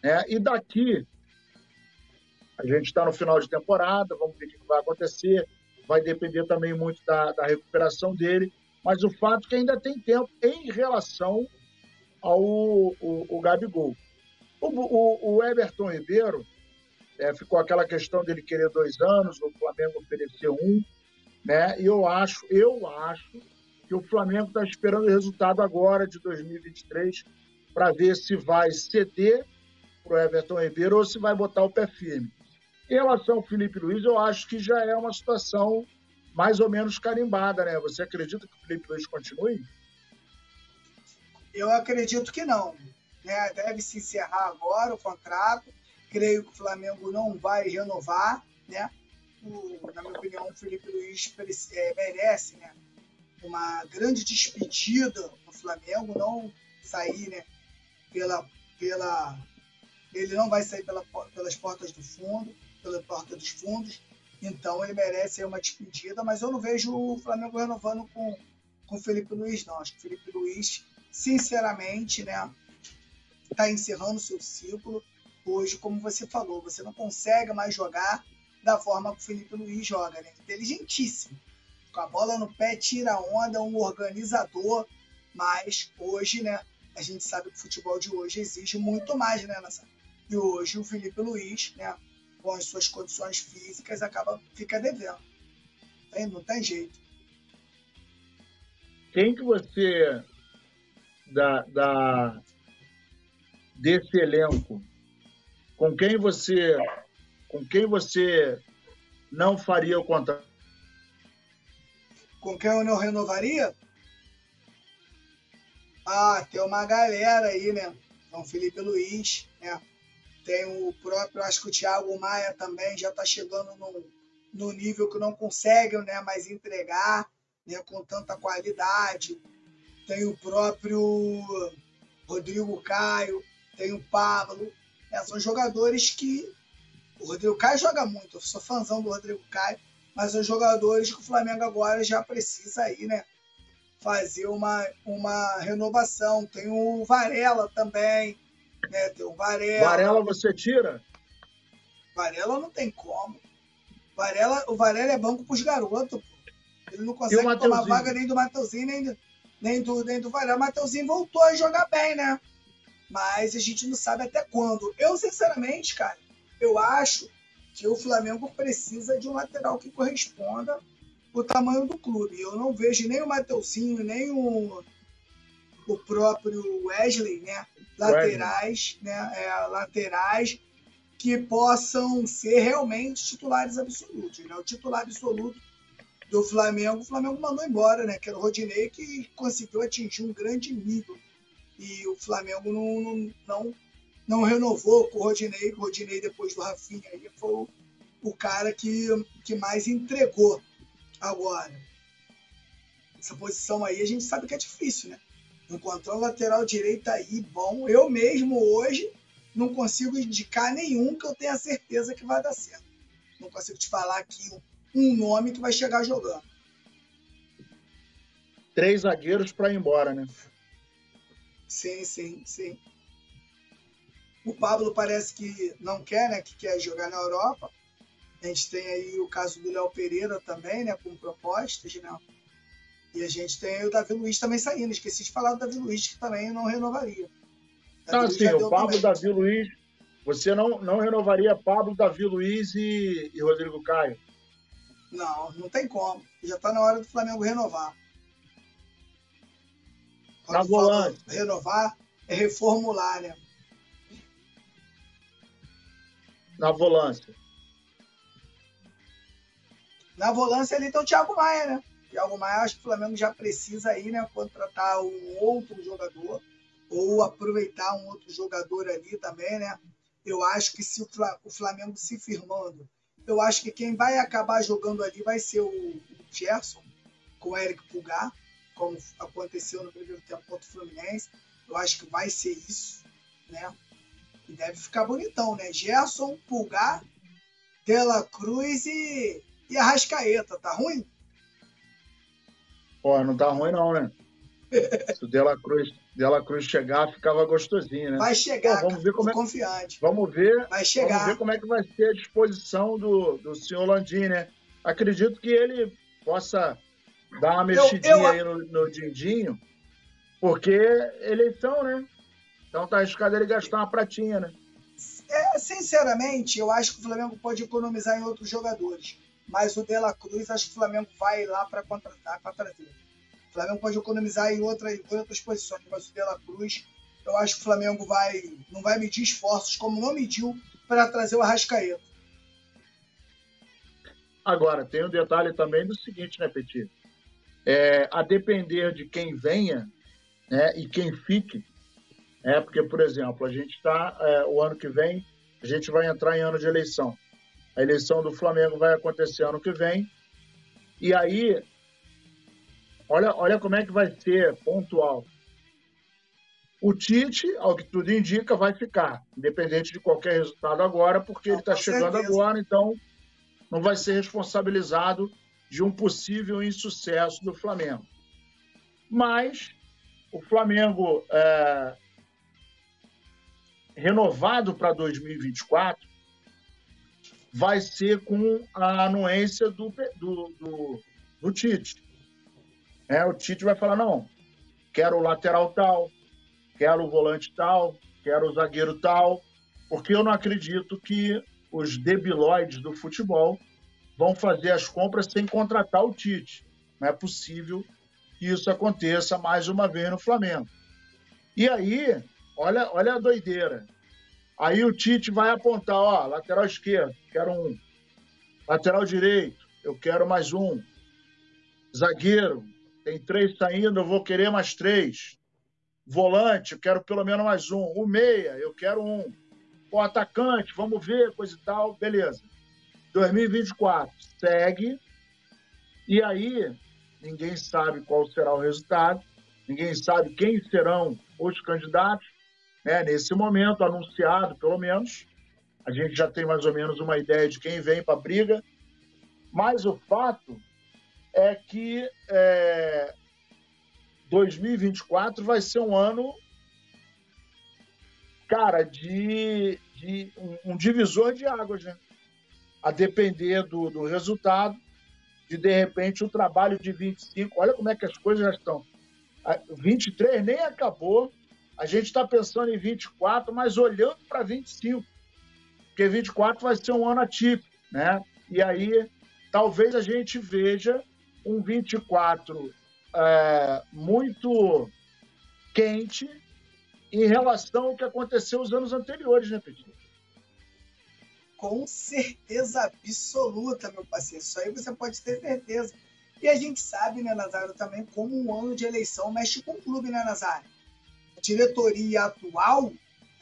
Né? E daqui, a gente está no final de temporada, vamos ver o que vai acontecer, vai depender também muito da, da recuperação dele, mas o fato é que ainda tem tempo em relação ao o, o Gabigol. O, o, o Everton Ribeiro, é, ficou aquela questão dele querer dois anos, o Flamengo ofereceu um, né? E eu acho, eu acho que o Flamengo está esperando o resultado agora de 2023 para ver se vai ceder para o Everton Ribeiro ou se vai botar o pé firme. Em relação ao Felipe Luiz, eu acho que já é uma situação mais ou menos carimbada, né? Você acredita que o Felipe Luiz continue? Eu acredito que não. Né? Deve se encerrar agora o contrato. Creio que o Flamengo não vai renovar, né? O, na minha opinião, o Felipe Luiz é, merece, né? Uma grande despedida no Flamengo, não sair, né? Pela, pela, ele não vai sair pela, pelas portas do fundo, pela porta dos fundos. Então ele merece uma despedida, mas eu não vejo o Flamengo renovando com com o Felipe Luiz, não. Acho que o Felipe Luiz, sinceramente, né, está encerrando seu ciclo. Hoje, como você falou, você não consegue mais jogar da forma que o Felipe Luiz joga, né? Inteligentíssimo. Com a bola no pé, tira onda, um organizador. Mas hoje, né, a gente sabe que o futebol de hoje exige muito mais, né? E hoje o Felipe Luiz, né, com as suas condições físicas, acaba fica devendo. Não tem jeito. Quem que você da, da desse elenco, com quem você com quem você não faria o contrato? Com quem eu não renovaria? Ah, tem uma galera aí, né? Então, Felipe Luiz, né? Tem o próprio, acho que o Thiago Maia também já está chegando no, no nível que não consegue né, mais entregar né, com tanta qualidade. Tem o próprio Rodrigo Caio, tem o Pablo. Né? São jogadores que. O Rodrigo Caio joga muito, eu sou fãzão do Rodrigo Caio, mas são jogadores que o Flamengo agora já precisa aí, né? Fazer uma, uma renovação. Tem o Varela também, né? Tem o Varela. Varela você tira? Varela não tem como. Varela, o Varela é banco para os garotos. Ele não consegue tomar vaga nem do Mateuzinho, nem do, nem do, nem do Varela. Mateuzinho voltou a jogar bem, né? mas a gente não sabe até quando. Eu, sinceramente, cara, eu acho que o Flamengo precisa de um lateral que corresponda o tamanho do clube. Eu não vejo nem o Mateuzinho, nem o, o próprio Wesley, né? Laterais, né? É, laterais que possam ser realmente titulares absolutos. Né? O titular absoluto do Flamengo, o Flamengo mandou embora, né? Que era o Rodinei, que conseguiu atingir um grande nível e o Flamengo não, não, não, não renovou com o Rodinei. O Rodinei, depois do Rafinha, aí foi o, o cara que, que mais entregou agora. Essa posição aí a gente sabe que é difícil, né? Encontrar um lateral direito aí bom. Eu mesmo hoje não consigo indicar nenhum que eu tenha certeza que vai dar certo. Não consigo te falar aqui um nome que vai chegar jogando. Três zagueiros para ir embora, né? Sim, sim, sim. O Pablo parece que não quer, né? Que quer jogar na Europa. A gente tem aí o caso do Léo Pereira também, né? Com propostas, né? E a gente tem o Davi Luiz também saindo. Esqueci de falar do Davi Luiz, que também não renovaria. Davi ah, sim, o Pablo, também. Davi Luiz. Você não, não renovaria Pablo, Davi Luiz e, e Rodrigo Caio? Não, não tem como. Já está na hora do Flamengo renovar. Quando volante. Renovar é reformular, né? Na volância. Na volância ali tem o Thiago Maia, né? Thiago Maia, acho que o Flamengo já precisa aí, né? Contratar um outro jogador ou aproveitar um outro jogador ali também, né? Eu acho que se o Flamengo se firmando, eu acho que quem vai acabar jogando ali vai ser o Gerson com o Eric Pulgar como aconteceu no primeiro tempo contra o Fluminense. Eu acho que vai ser isso, né? E deve ficar bonitão, né? Gerson, Pulgar, Dela Cruz e, e Arrascaeta. Tá ruim? Pô, não tá ruim não, né? Se o Dela Cruz, Dela Cruz chegar, ficava gostosinho, né? Vai chegar, Pô, vamos ver como é, confiante. Vamos ver, vai chegar. vamos ver como é que vai ser a disposição do, do senhor Landim, né? Acredito que ele possa dar uma mexidinha eu, eu... aí no, no Dindinho, porque eleição, né? Então tá arriscado ele gastar uma pratinha, né? É, sinceramente, eu acho que o Flamengo pode economizar em outros jogadores. Mas o De La Cruz, acho que o Flamengo vai lá para contratar, para trazer. Flamengo pode economizar em, outra, em outras posições, mas o De Cruz, eu acho que o Flamengo vai, não vai medir esforços como não mediu para trazer o Arrascaeta. Agora, tem um detalhe também do seguinte, né, Petit? É, a depender de quem venha né, e quem fique, é porque, por exemplo, a gente está, é, o ano que vem, a gente vai entrar em ano de eleição. A eleição do Flamengo vai acontecer ano que vem. E aí, olha, olha como é que vai ser pontual. O Tite, ao que tudo indica, vai ficar, independente de qualquer resultado agora, porque ele está chegando certeza. agora, então não vai ser responsabilizado de um possível insucesso do Flamengo. Mas o Flamengo é, renovado para 2024 vai ser com a anuência do, do, do, do Tite. É, o Tite vai falar: não, quero o lateral tal, quero o volante tal, quero o zagueiro tal, porque eu não acredito que os debilóides do futebol vão fazer as compras sem contratar o Tite. Não é possível que isso aconteça mais uma vez no Flamengo. E aí, olha, olha a doideira. Aí o Tite vai apontar, ó, lateral esquerdo, quero um. Lateral direito, eu quero mais um. Zagueiro, tem três saindo, eu vou querer mais três. Volante, eu quero pelo menos mais um. O meia, eu quero um. O atacante, vamos ver, coisa e tal, beleza. 2024 segue, e aí ninguém sabe qual será o resultado, ninguém sabe quem serão os candidatos, né, nesse momento, anunciado pelo menos. A gente já tem mais ou menos uma ideia de quem vem para a briga, mas o fato é que é, 2024 vai ser um ano, cara, de, de um, um divisor de águas, né? A depender do, do resultado, de de repente o trabalho de 25. Olha como é que as coisas já estão. 23 nem acabou, a gente está pensando em 24, mas olhando para 25, porque 24 vai ser um ano atípico, né? E aí talvez a gente veja um 24 é, muito quente em relação ao que aconteceu nos anos anteriores, né, Petit? Com certeza absoluta, meu parceiro. Isso aí você pode ter certeza. E a gente sabe, né, Nazário, também como um ano de eleição mexe com o clube, né, Nazário? diretoria atual,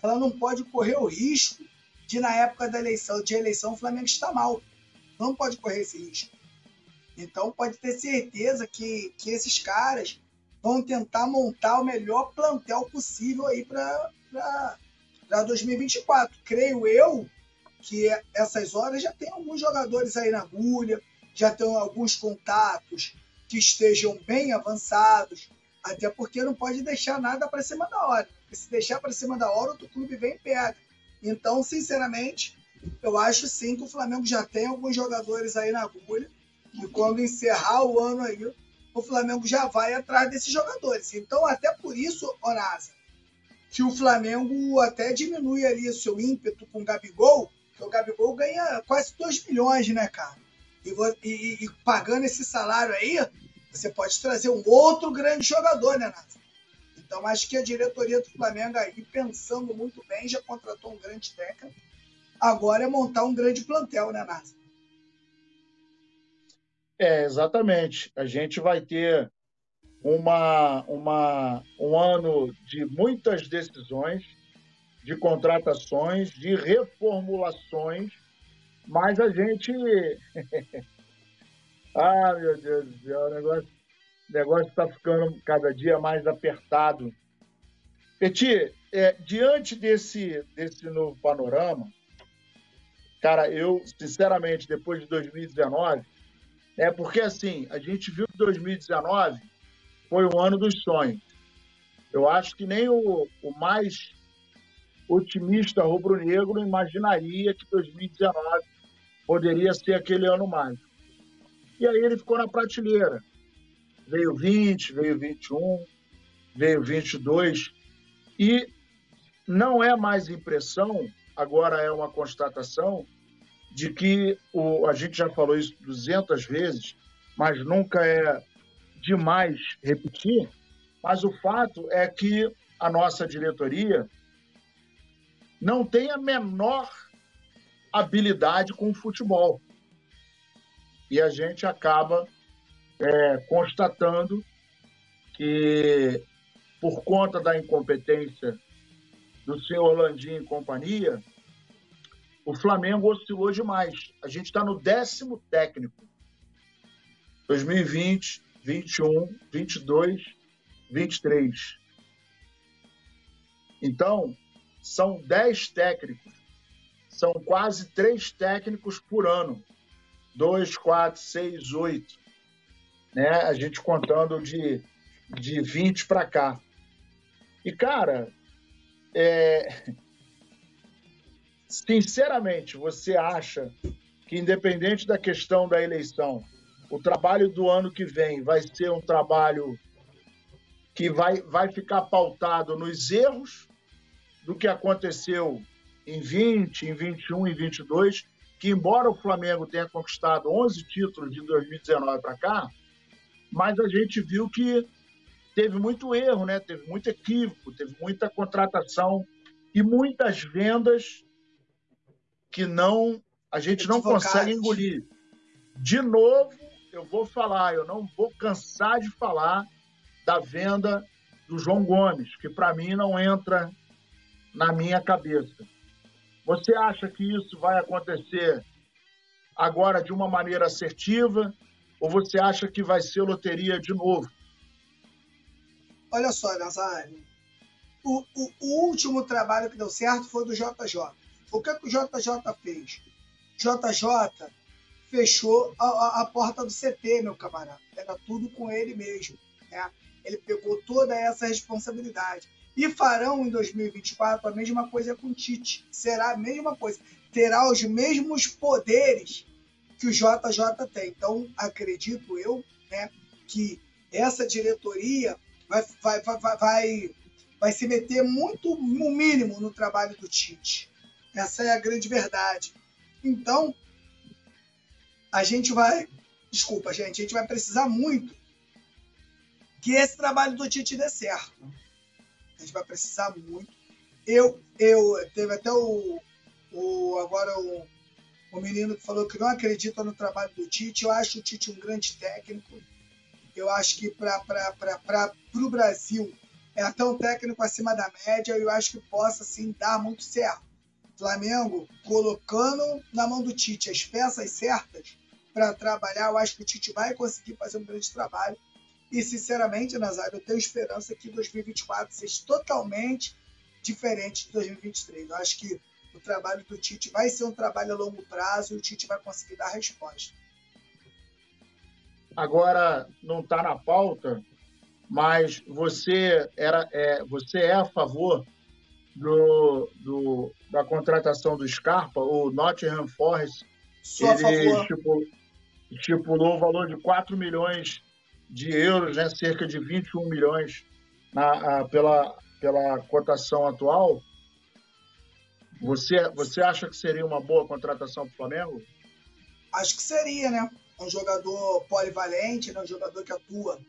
ela não pode correr o risco de, na época da eleição, de eleição, o Flamengo estar mal. Não pode correr esse risco. Então, pode ter certeza que, que esses caras vão tentar montar o melhor plantel possível aí para 2024. Creio eu que essas horas já tem alguns jogadores aí na agulha, já tem alguns contatos que estejam bem avançados, até porque não pode deixar nada para cima da hora. Porque se deixar para cima da hora, outro clube vem e pega. Então, sinceramente, eu acho sim que o Flamengo já tem alguns jogadores aí na agulha. E quando encerrar o ano aí, o Flamengo já vai atrás desses jogadores. Então, até por isso, Onasa, que o Flamengo até diminui ali o seu ímpeto com o Gabigol, que o Gabigol ganha quase 2 milhões, né, cara? E, e, e, pagando esse salário aí, você pode trazer um outro grande jogador, né, Nasa? Então, acho que a diretoria do Flamengo aí, pensando muito bem, já contratou um grande técnico. Agora é montar um grande plantel, né, Nasa? É, exatamente. A gente vai ter uma, uma, um ano de muitas decisões, de contratações, de reformulações, mas a gente Ah, meu Deus do céu, o negócio negócio está ficando cada dia mais apertado. Peti, é, diante desse, desse novo panorama, cara, eu, sinceramente, depois de 2019, é porque assim, a gente viu que 2019 foi o ano dos sonhos. Eu acho que nem o, o mais otimista rubro-negro imaginaria que 2019 poderia ser aquele ano mágico. E aí ele ficou na prateleira. Veio 20, veio 21, veio 22. E não é mais impressão, agora é uma constatação, de que o, a gente já falou isso 200 vezes, mas nunca é demais repetir. Mas o fato é que a nossa diretoria não tem a menor habilidade com o futebol. E a gente acaba é, constatando que, por conta da incompetência do senhor Landim e companhia, o Flamengo oscilou demais. A gente está no décimo técnico. 2020, 21, 22, 23. Então, são 10 técnicos. São quase três técnicos por ano. 2, 4, 6, 8. Né? A gente contando de, de 20 para cá. E, cara, é... sinceramente, você acha que, independente da questão da eleição, o trabalho do ano que vem vai ser um trabalho que vai, vai ficar pautado nos erros do que aconteceu em 20, em 21 e 22, que embora o Flamengo tenha conquistado 11 títulos de 2019 para cá, mas a gente viu que teve muito erro, né? Teve muito equívoco, teve muita contratação e muitas vendas que não a gente não consegue engolir. De novo, eu vou falar, eu não vou cansar de falar da venda do João Gomes, que para mim não entra na minha cabeça. Você acha que isso vai acontecer agora de uma maneira assertiva ou você acha que vai ser loteria de novo? Olha só, Nazário. O, o, o, último trabalho que deu certo foi do JJ. O que, é que o JJ fez? JJ fechou a, a, a, porta do CT, meu camarada. Era tudo com ele mesmo. Né? Ele pegou toda essa responsabilidade. E farão em 2024 a mesma coisa com o Tite. Será a mesma coisa. Terá os mesmos poderes que o JJ tem. Então, acredito eu né, que essa diretoria vai, vai, vai, vai, vai se meter muito, no mínimo, no trabalho do Tite. Essa é a grande verdade. Então, a gente vai. Desculpa, gente, a gente vai precisar muito que esse trabalho do Tite dê certo. A gente vai precisar muito. Eu, eu teve até o, o agora o, o menino que falou que não acredita no trabalho do Tite. Eu acho o Tite um grande técnico. Eu acho que para o Brasil é até um técnico acima da média. Eu acho que possa sim dar muito certo. Flamengo colocando na mão do Tite as peças certas para trabalhar, eu acho que o Tite vai conseguir fazer um grande trabalho. E, sinceramente, Nazário, eu tenho esperança que 2024 seja totalmente diferente de 2023. Eu acho que o trabalho do Tite vai ser um trabalho a longo prazo e o Tite vai conseguir dar resposta. Agora, não está na pauta, mas você, era, é, você é a favor do, do, da contratação do Scarpa, o Nottingham Forest. Sou ele estipulou, estipulou o valor de 4 milhões de euros, né, cerca de 21 milhões na, a, pela, pela cotação atual. Você, você acha que seria uma boa contratação para o Flamengo? Acho que seria, né? Um jogador polivalente, né? um jogador que atua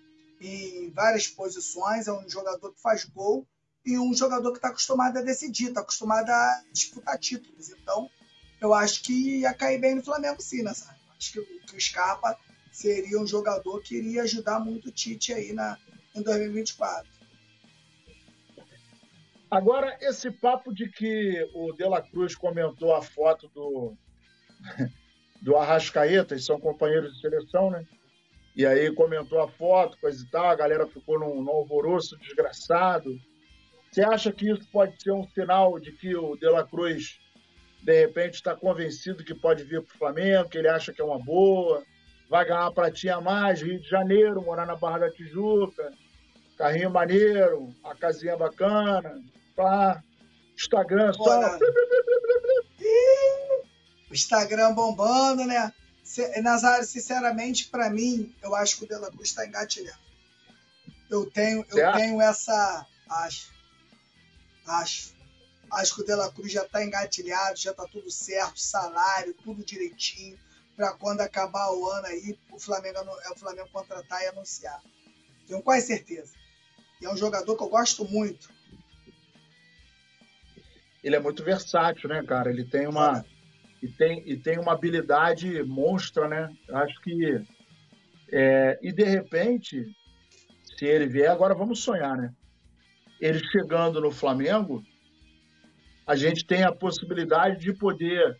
em várias posições, é um jogador que faz gol e um jogador que está acostumado a decidir, está acostumado a disputar títulos. Então, eu acho que ia cair bem no Flamengo sim, né? Sabe? Acho que, que o Scarpa seria um jogador que iria ajudar muito o Tite aí na, em 2024. Agora, esse papo de que o De La Cruz comentou a foto do, do Arrascaeta, são companheiros de seleção, né? E aí comentou a foto, coisa e tal, a galera ficou num, num alvoroço desgraçado. Você acha que isso pode ser um sinal de que o De La Cruz, de repente, está convencido que pode vir para o Flamengo, que ele acha que é uma boa? vai ganhar uma pratinha a mais, Rio de Janeiro, morar na Barra da Tijuca. Carrinho maneiro, a casinha bacana, pá. Instagram só. O Instagram bombando, né? Nazário, sinceramente, para mim, eu acho que o Dela Cruz está engatilhando. Eu tenho, eu tenho essa. Acho. Acho. Acho que o Dela Cruz já está engatilhado, já está tudo certo, salário, tudo direitinho, para quando acabar o ano aí, o Flamengo, é o Flamengo contratar e anunciar. Tenho quase certeza. E é um jogador que eu gosto muito. Ele é muito versátil, né, cara? Ele tem uma. E tem, e tem uma habilidade monstra, né? Acho que. É, e de repente, se ele vier, agora vamos sonhar, né? Ele chegando no Flamengo, a gente tem a possibilidade de poder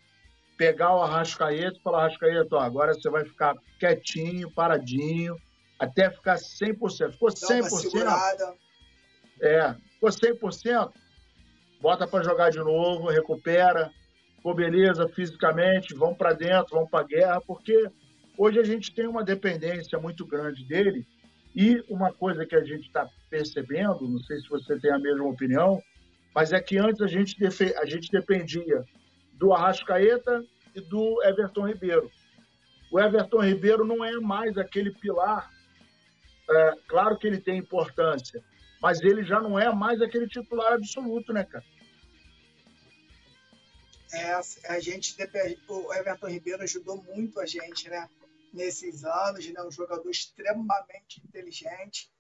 pegar o Arrascaeta e falar, Arrascaeta, ó, agora você vai ficar quietinho, paradinho, até ficar 100%. Ficou 100%. É, ficou 100%, bota para jogar de novo, recupera, ficou beleza fisicamente, vão para dentro, vão para a guerra, porque hoje a gente tem uma dependência muito grande dele e uma coisa que a gente está percebendo, não sei se você tem a mesma opinião, mas é que antes a gente, a gente dependia do Arrascaeta e do Everton Ribeiro. O Everton Ribeiro não é mais aquele pilar, é, claro que ele tem importância, mas ele já não é mais aquele titular absoluto, né, cara? É, a gente, o Everton Ribeiro ajudou muito a gente, né? Nesses anos, né? Um jogador extremamente inteligente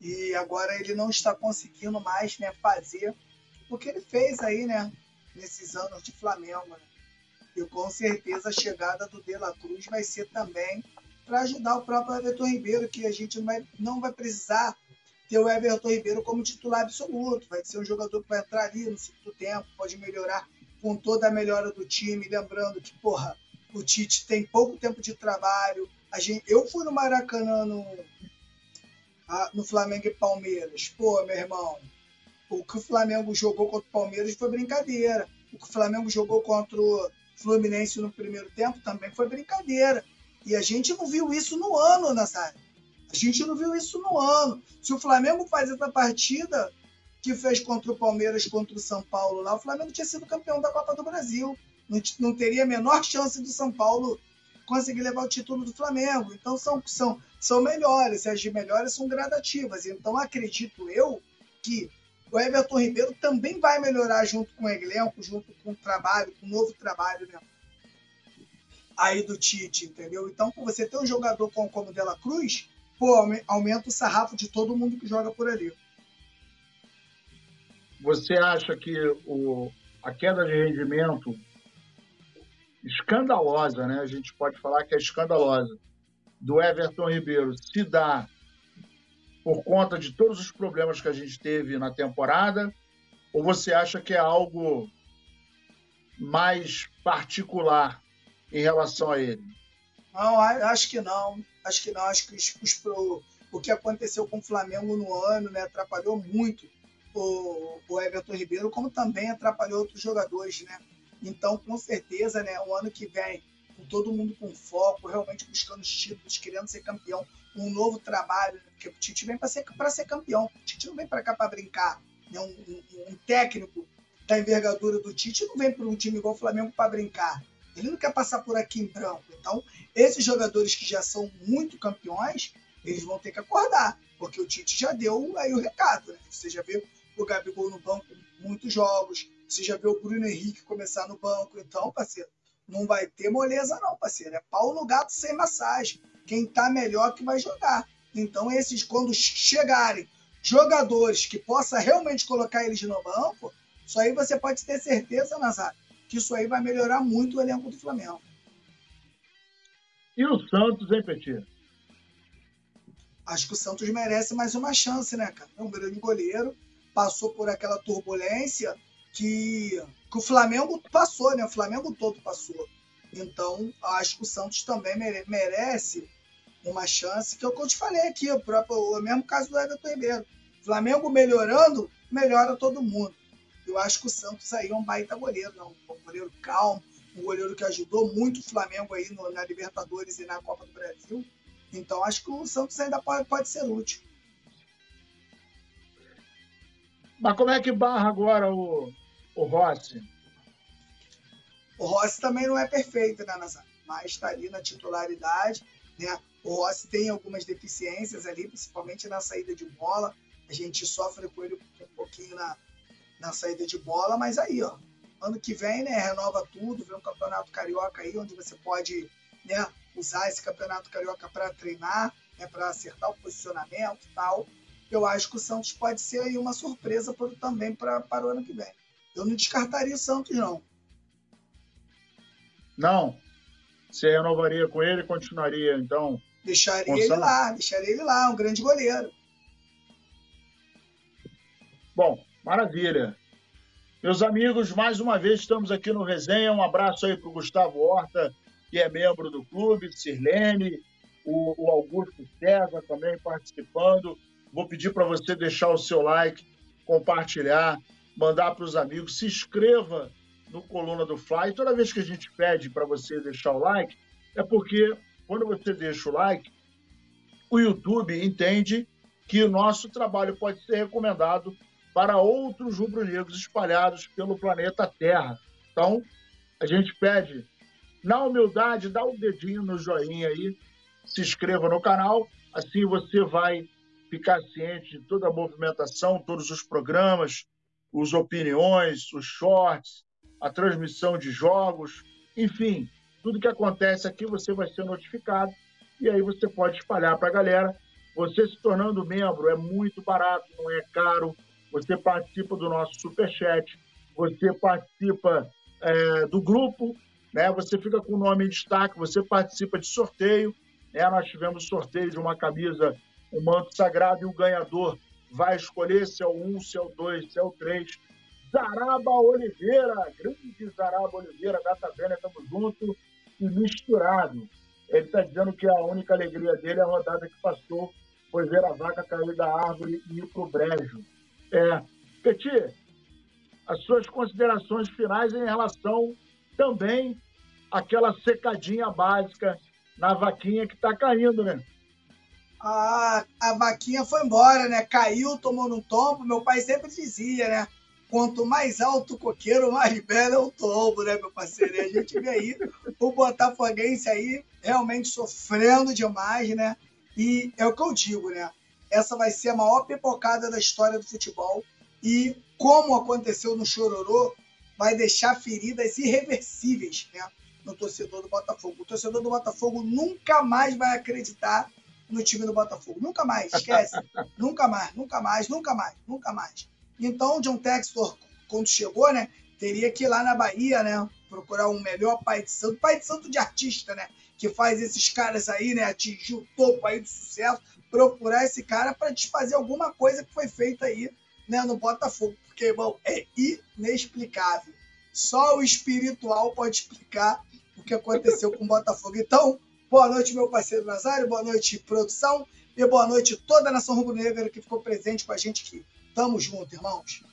e agora ele não está conseguindo mais, né? Fazer o que ele fez aí, né? Nesses anos de Flamengo. Né? E com certeza a chegada do De La Cruz vai ser também para ajudar o próprio Everton Ribeiro, que a gente não vai, não vai precisar ter o Everton Ribeiro como titular absoluto. Vai ser um jogador que vai entrar ali no segundo tempo, pode melhorar com toda a melhora do time. Lembrando que, porra, o Tite tem pouco tempo de trabalho. A gente, eu fui no Maracanã no, no Flamengo e Palmeiras. Pô, meu irmão, o que o Flamengo jogou contra o Palmeiras foi brincadeira. O que o Flamengo jogou contra o Fluminense no primeiro tempo também foi brincadeira. E a gente não viu isso no ano, Nazário. A gente não viu isso no ano. Se o Flamengo faz essa partida que fez contra o Palmeiras, contra o São Paulo lá, o Flamengo tinha sido campeão da Copa do Brasil. Não, não teria a menor chance do São Paulo conseguir levar o título do Flamengo. Então são, são, são melhores, as melhores são gradativas. Então acredito eu que o Everton Ribeiro também vai melhorar junto com o elenco, junto com o trabalho, com o novo trabalho né? aí do Tite, entendeu? Então, por você ter um jogador como, como Dela Cruz, pô, aumenta o sarrafo de todo mundo que joga por ali. Você acha que o, a queda de rendimento escandalosa, né? A gente pode falar que é escandalosa, do Everton Ribeiro se dá por conta de todos os problemas que a gente teve na temporada? Ou você acha que é algo mais particular em relação a ele? Não, acho que não. Acho que não. Acho que os, os, o que aconteceu com o Flamengo no ano né, atrapalhou muito o, o Everton Ribeiro, como também atrapalhou outros jogadores, né? Então, com certeza, né, o ano que vem, com todo mundo com foco, realmente buscando os títulos, querendo ser campeão, um novo trabalho, né? porque o Tite vem para ser, ser campeão. O Tite não vem para cá para brincar. Né? Um, um, um, técnico da envergadura do Tite não vem para um time igual o Flamengo para brincar. Ele não quer passar por aqui em branco. Então, esses jogadores que já são muito campeões, eles vão ter que acordar, porque o Tite já deu aí o recado. Né? Você já viu o Gabigol no banco muitos jogos, você já viu o Bruno Henrique começar no banco. Então, parceiro, não vai ter moleza, não, parceiro. É pau no gato sem massagem quem está melhor que vai jogar. Então, esses, quando chegarem jogadores que possa realmente colocar eles no banco, isso aí você pode ter certeza, Nazário, que isso aí vai melhorar muito o elenco do Flamengo. E o Santos, hein, Petir? Acho que o Santos merece mais uma chance, né, cara? É um grande goleiro, passou por aquela turbulência que, que o Flamengo passou, né? O Flamengo todo passou. Então, acho que o Santos também merece uma chance, que é o que eu te falei aqui, o, próprio, o mesmo caso do Everton Ribeiro. Flamengo melhorando, melhora todo mundo. Eu acho que o Santos aí é um baita goleiro, não? um goleiro calmo, um goleiro que ajudou muito o Flamengo aí no, na Libertadores e na Copa do Brasil. Então acho que o Santos ainda pode, pode ser útil. Mas como é que barra agora o, o Rossi? O Rossi também não é perfeito, né, Nazar? Mas está ali na titularidade, né? O Rossi tem algumas deficiências ali, principalmente na saída de bola. A gente sofre com ele um pouquinho na, na saída de bola, mas aí, ó, ano que vem, né, renova tudo, vem um campeonato carioca aí, onde você pode, né, usar esse campeonato carioca para treinar, né, para acertar o posicionamento e tal. Eu acho que o Santos pode ser aí uma surpresa por, também pra, para o ano que vem. Eu não descartaria Santos, não. Não. Você renovaria com ele continuaria, então? Deixaria ele lá, deixaria ele lá, um grande goleiro. Bom, maravilha. Meus amigos, mais uma vez estamos aqui no Resenha. Um abraço aí para o Gustavo Horta, que é membro do clube, Sirlene, o, o Augusto César também participando. Vou pedir para você deixar o seu like, compartilhar, mandar para os amigos, se inscreva no Coluna do Fly. Toda vez que a gente pede para você deixar o like, é porque quando você deixa o like, o YouTube entende que o nosso trabalho pode ser recomendado para outros rubro-negros espalhados pelo planeta Terra. Então, a gente pede, na humildade, dá um dedinho no joinha aí, se inscreva no canal, assim você vai ficar ciente de toda a movimentação, todos os programas, os opiniões, os shorts, a transmissão de jogos, enfim, tudo que acontece aqui você vai ser notificado e aí você pode espalhar para a galera. Você se tornando membro é muito barato, não é caro você participa do nosso superchat, você participa é, do grupo, né? você fica com o nome em destaque, você participa de sorteio. Né? Nós tivemos sorteio de uma camisa, um manto sagrado, e o ganhador vai escolher se é o 1, se é o 2, se é o 3. Zaraba Oliveira, grande Zaraba Oliveira, da Taverna, estamos juntos e misturado. Ele está dizendo que a única alegria dele é a rodada que passou foi ver a vaca cair da árvore e ir para o brejo. É, Petit, as suas considerações finais em relação também àquela secadinha básica na vaquinha que está caindo, né? A, a vaquinha foi embora, né? Caiu, tomou no tombo. Meu pai sempre dizia, né? Quanto mais alto o coqueiro, mais belo é o tombo, né, meu parceiro? E a gente vê aí o Botafoguense aí realmente sofrendo demais, né? E é o que eu digo, né? essa vai ser a maior pipocada da história do futebol. E, como aconteceu no Chororô, vai deixar feridas irreversíveis né, no torcedor do Botafogo. O torcedor do Botafogo nunca mais vai acreditar no time do Botafogo. Nunca mais, esquece. nunca mais, nunca mais, nunca mais, nunca mais. Então, o John Textor, quando chegou, né, teria que ir lá na Bahia, né, procurar um melhor pai de santo, pai de santo de artista, né, que faz esses caras aí, né, atingir o topo aí do sucesso, procurar esse cara para desfazer alguma coisa que foi feita aí né, no Botafogo. Porque, irmão, é inexplicável. Só o espiritual pode explicar o que aconteceu com o Botafogo. Então, boa noite, meu parceiro Nazário, boa noite, produção, e boa noite toda a nação rubro-negra que ficou presente com a gente aqui. Tamo junto, irmãos.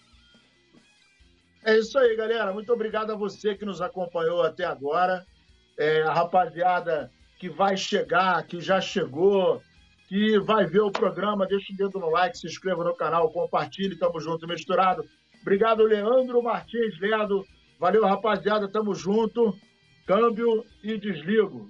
É isso aí, galera. Muito obrigado a você que nos acompanhou até agora. É, a rapaziada que vai chegar, que já chegou, que vai ver o programa, deixa o dedo no like, se inscreva no canal, compartilhe, tamo junto, misturado. Obrigado, Leandro Martins Ledo. Valeu, rapaziada, tamo junto. Câmbio e desligo.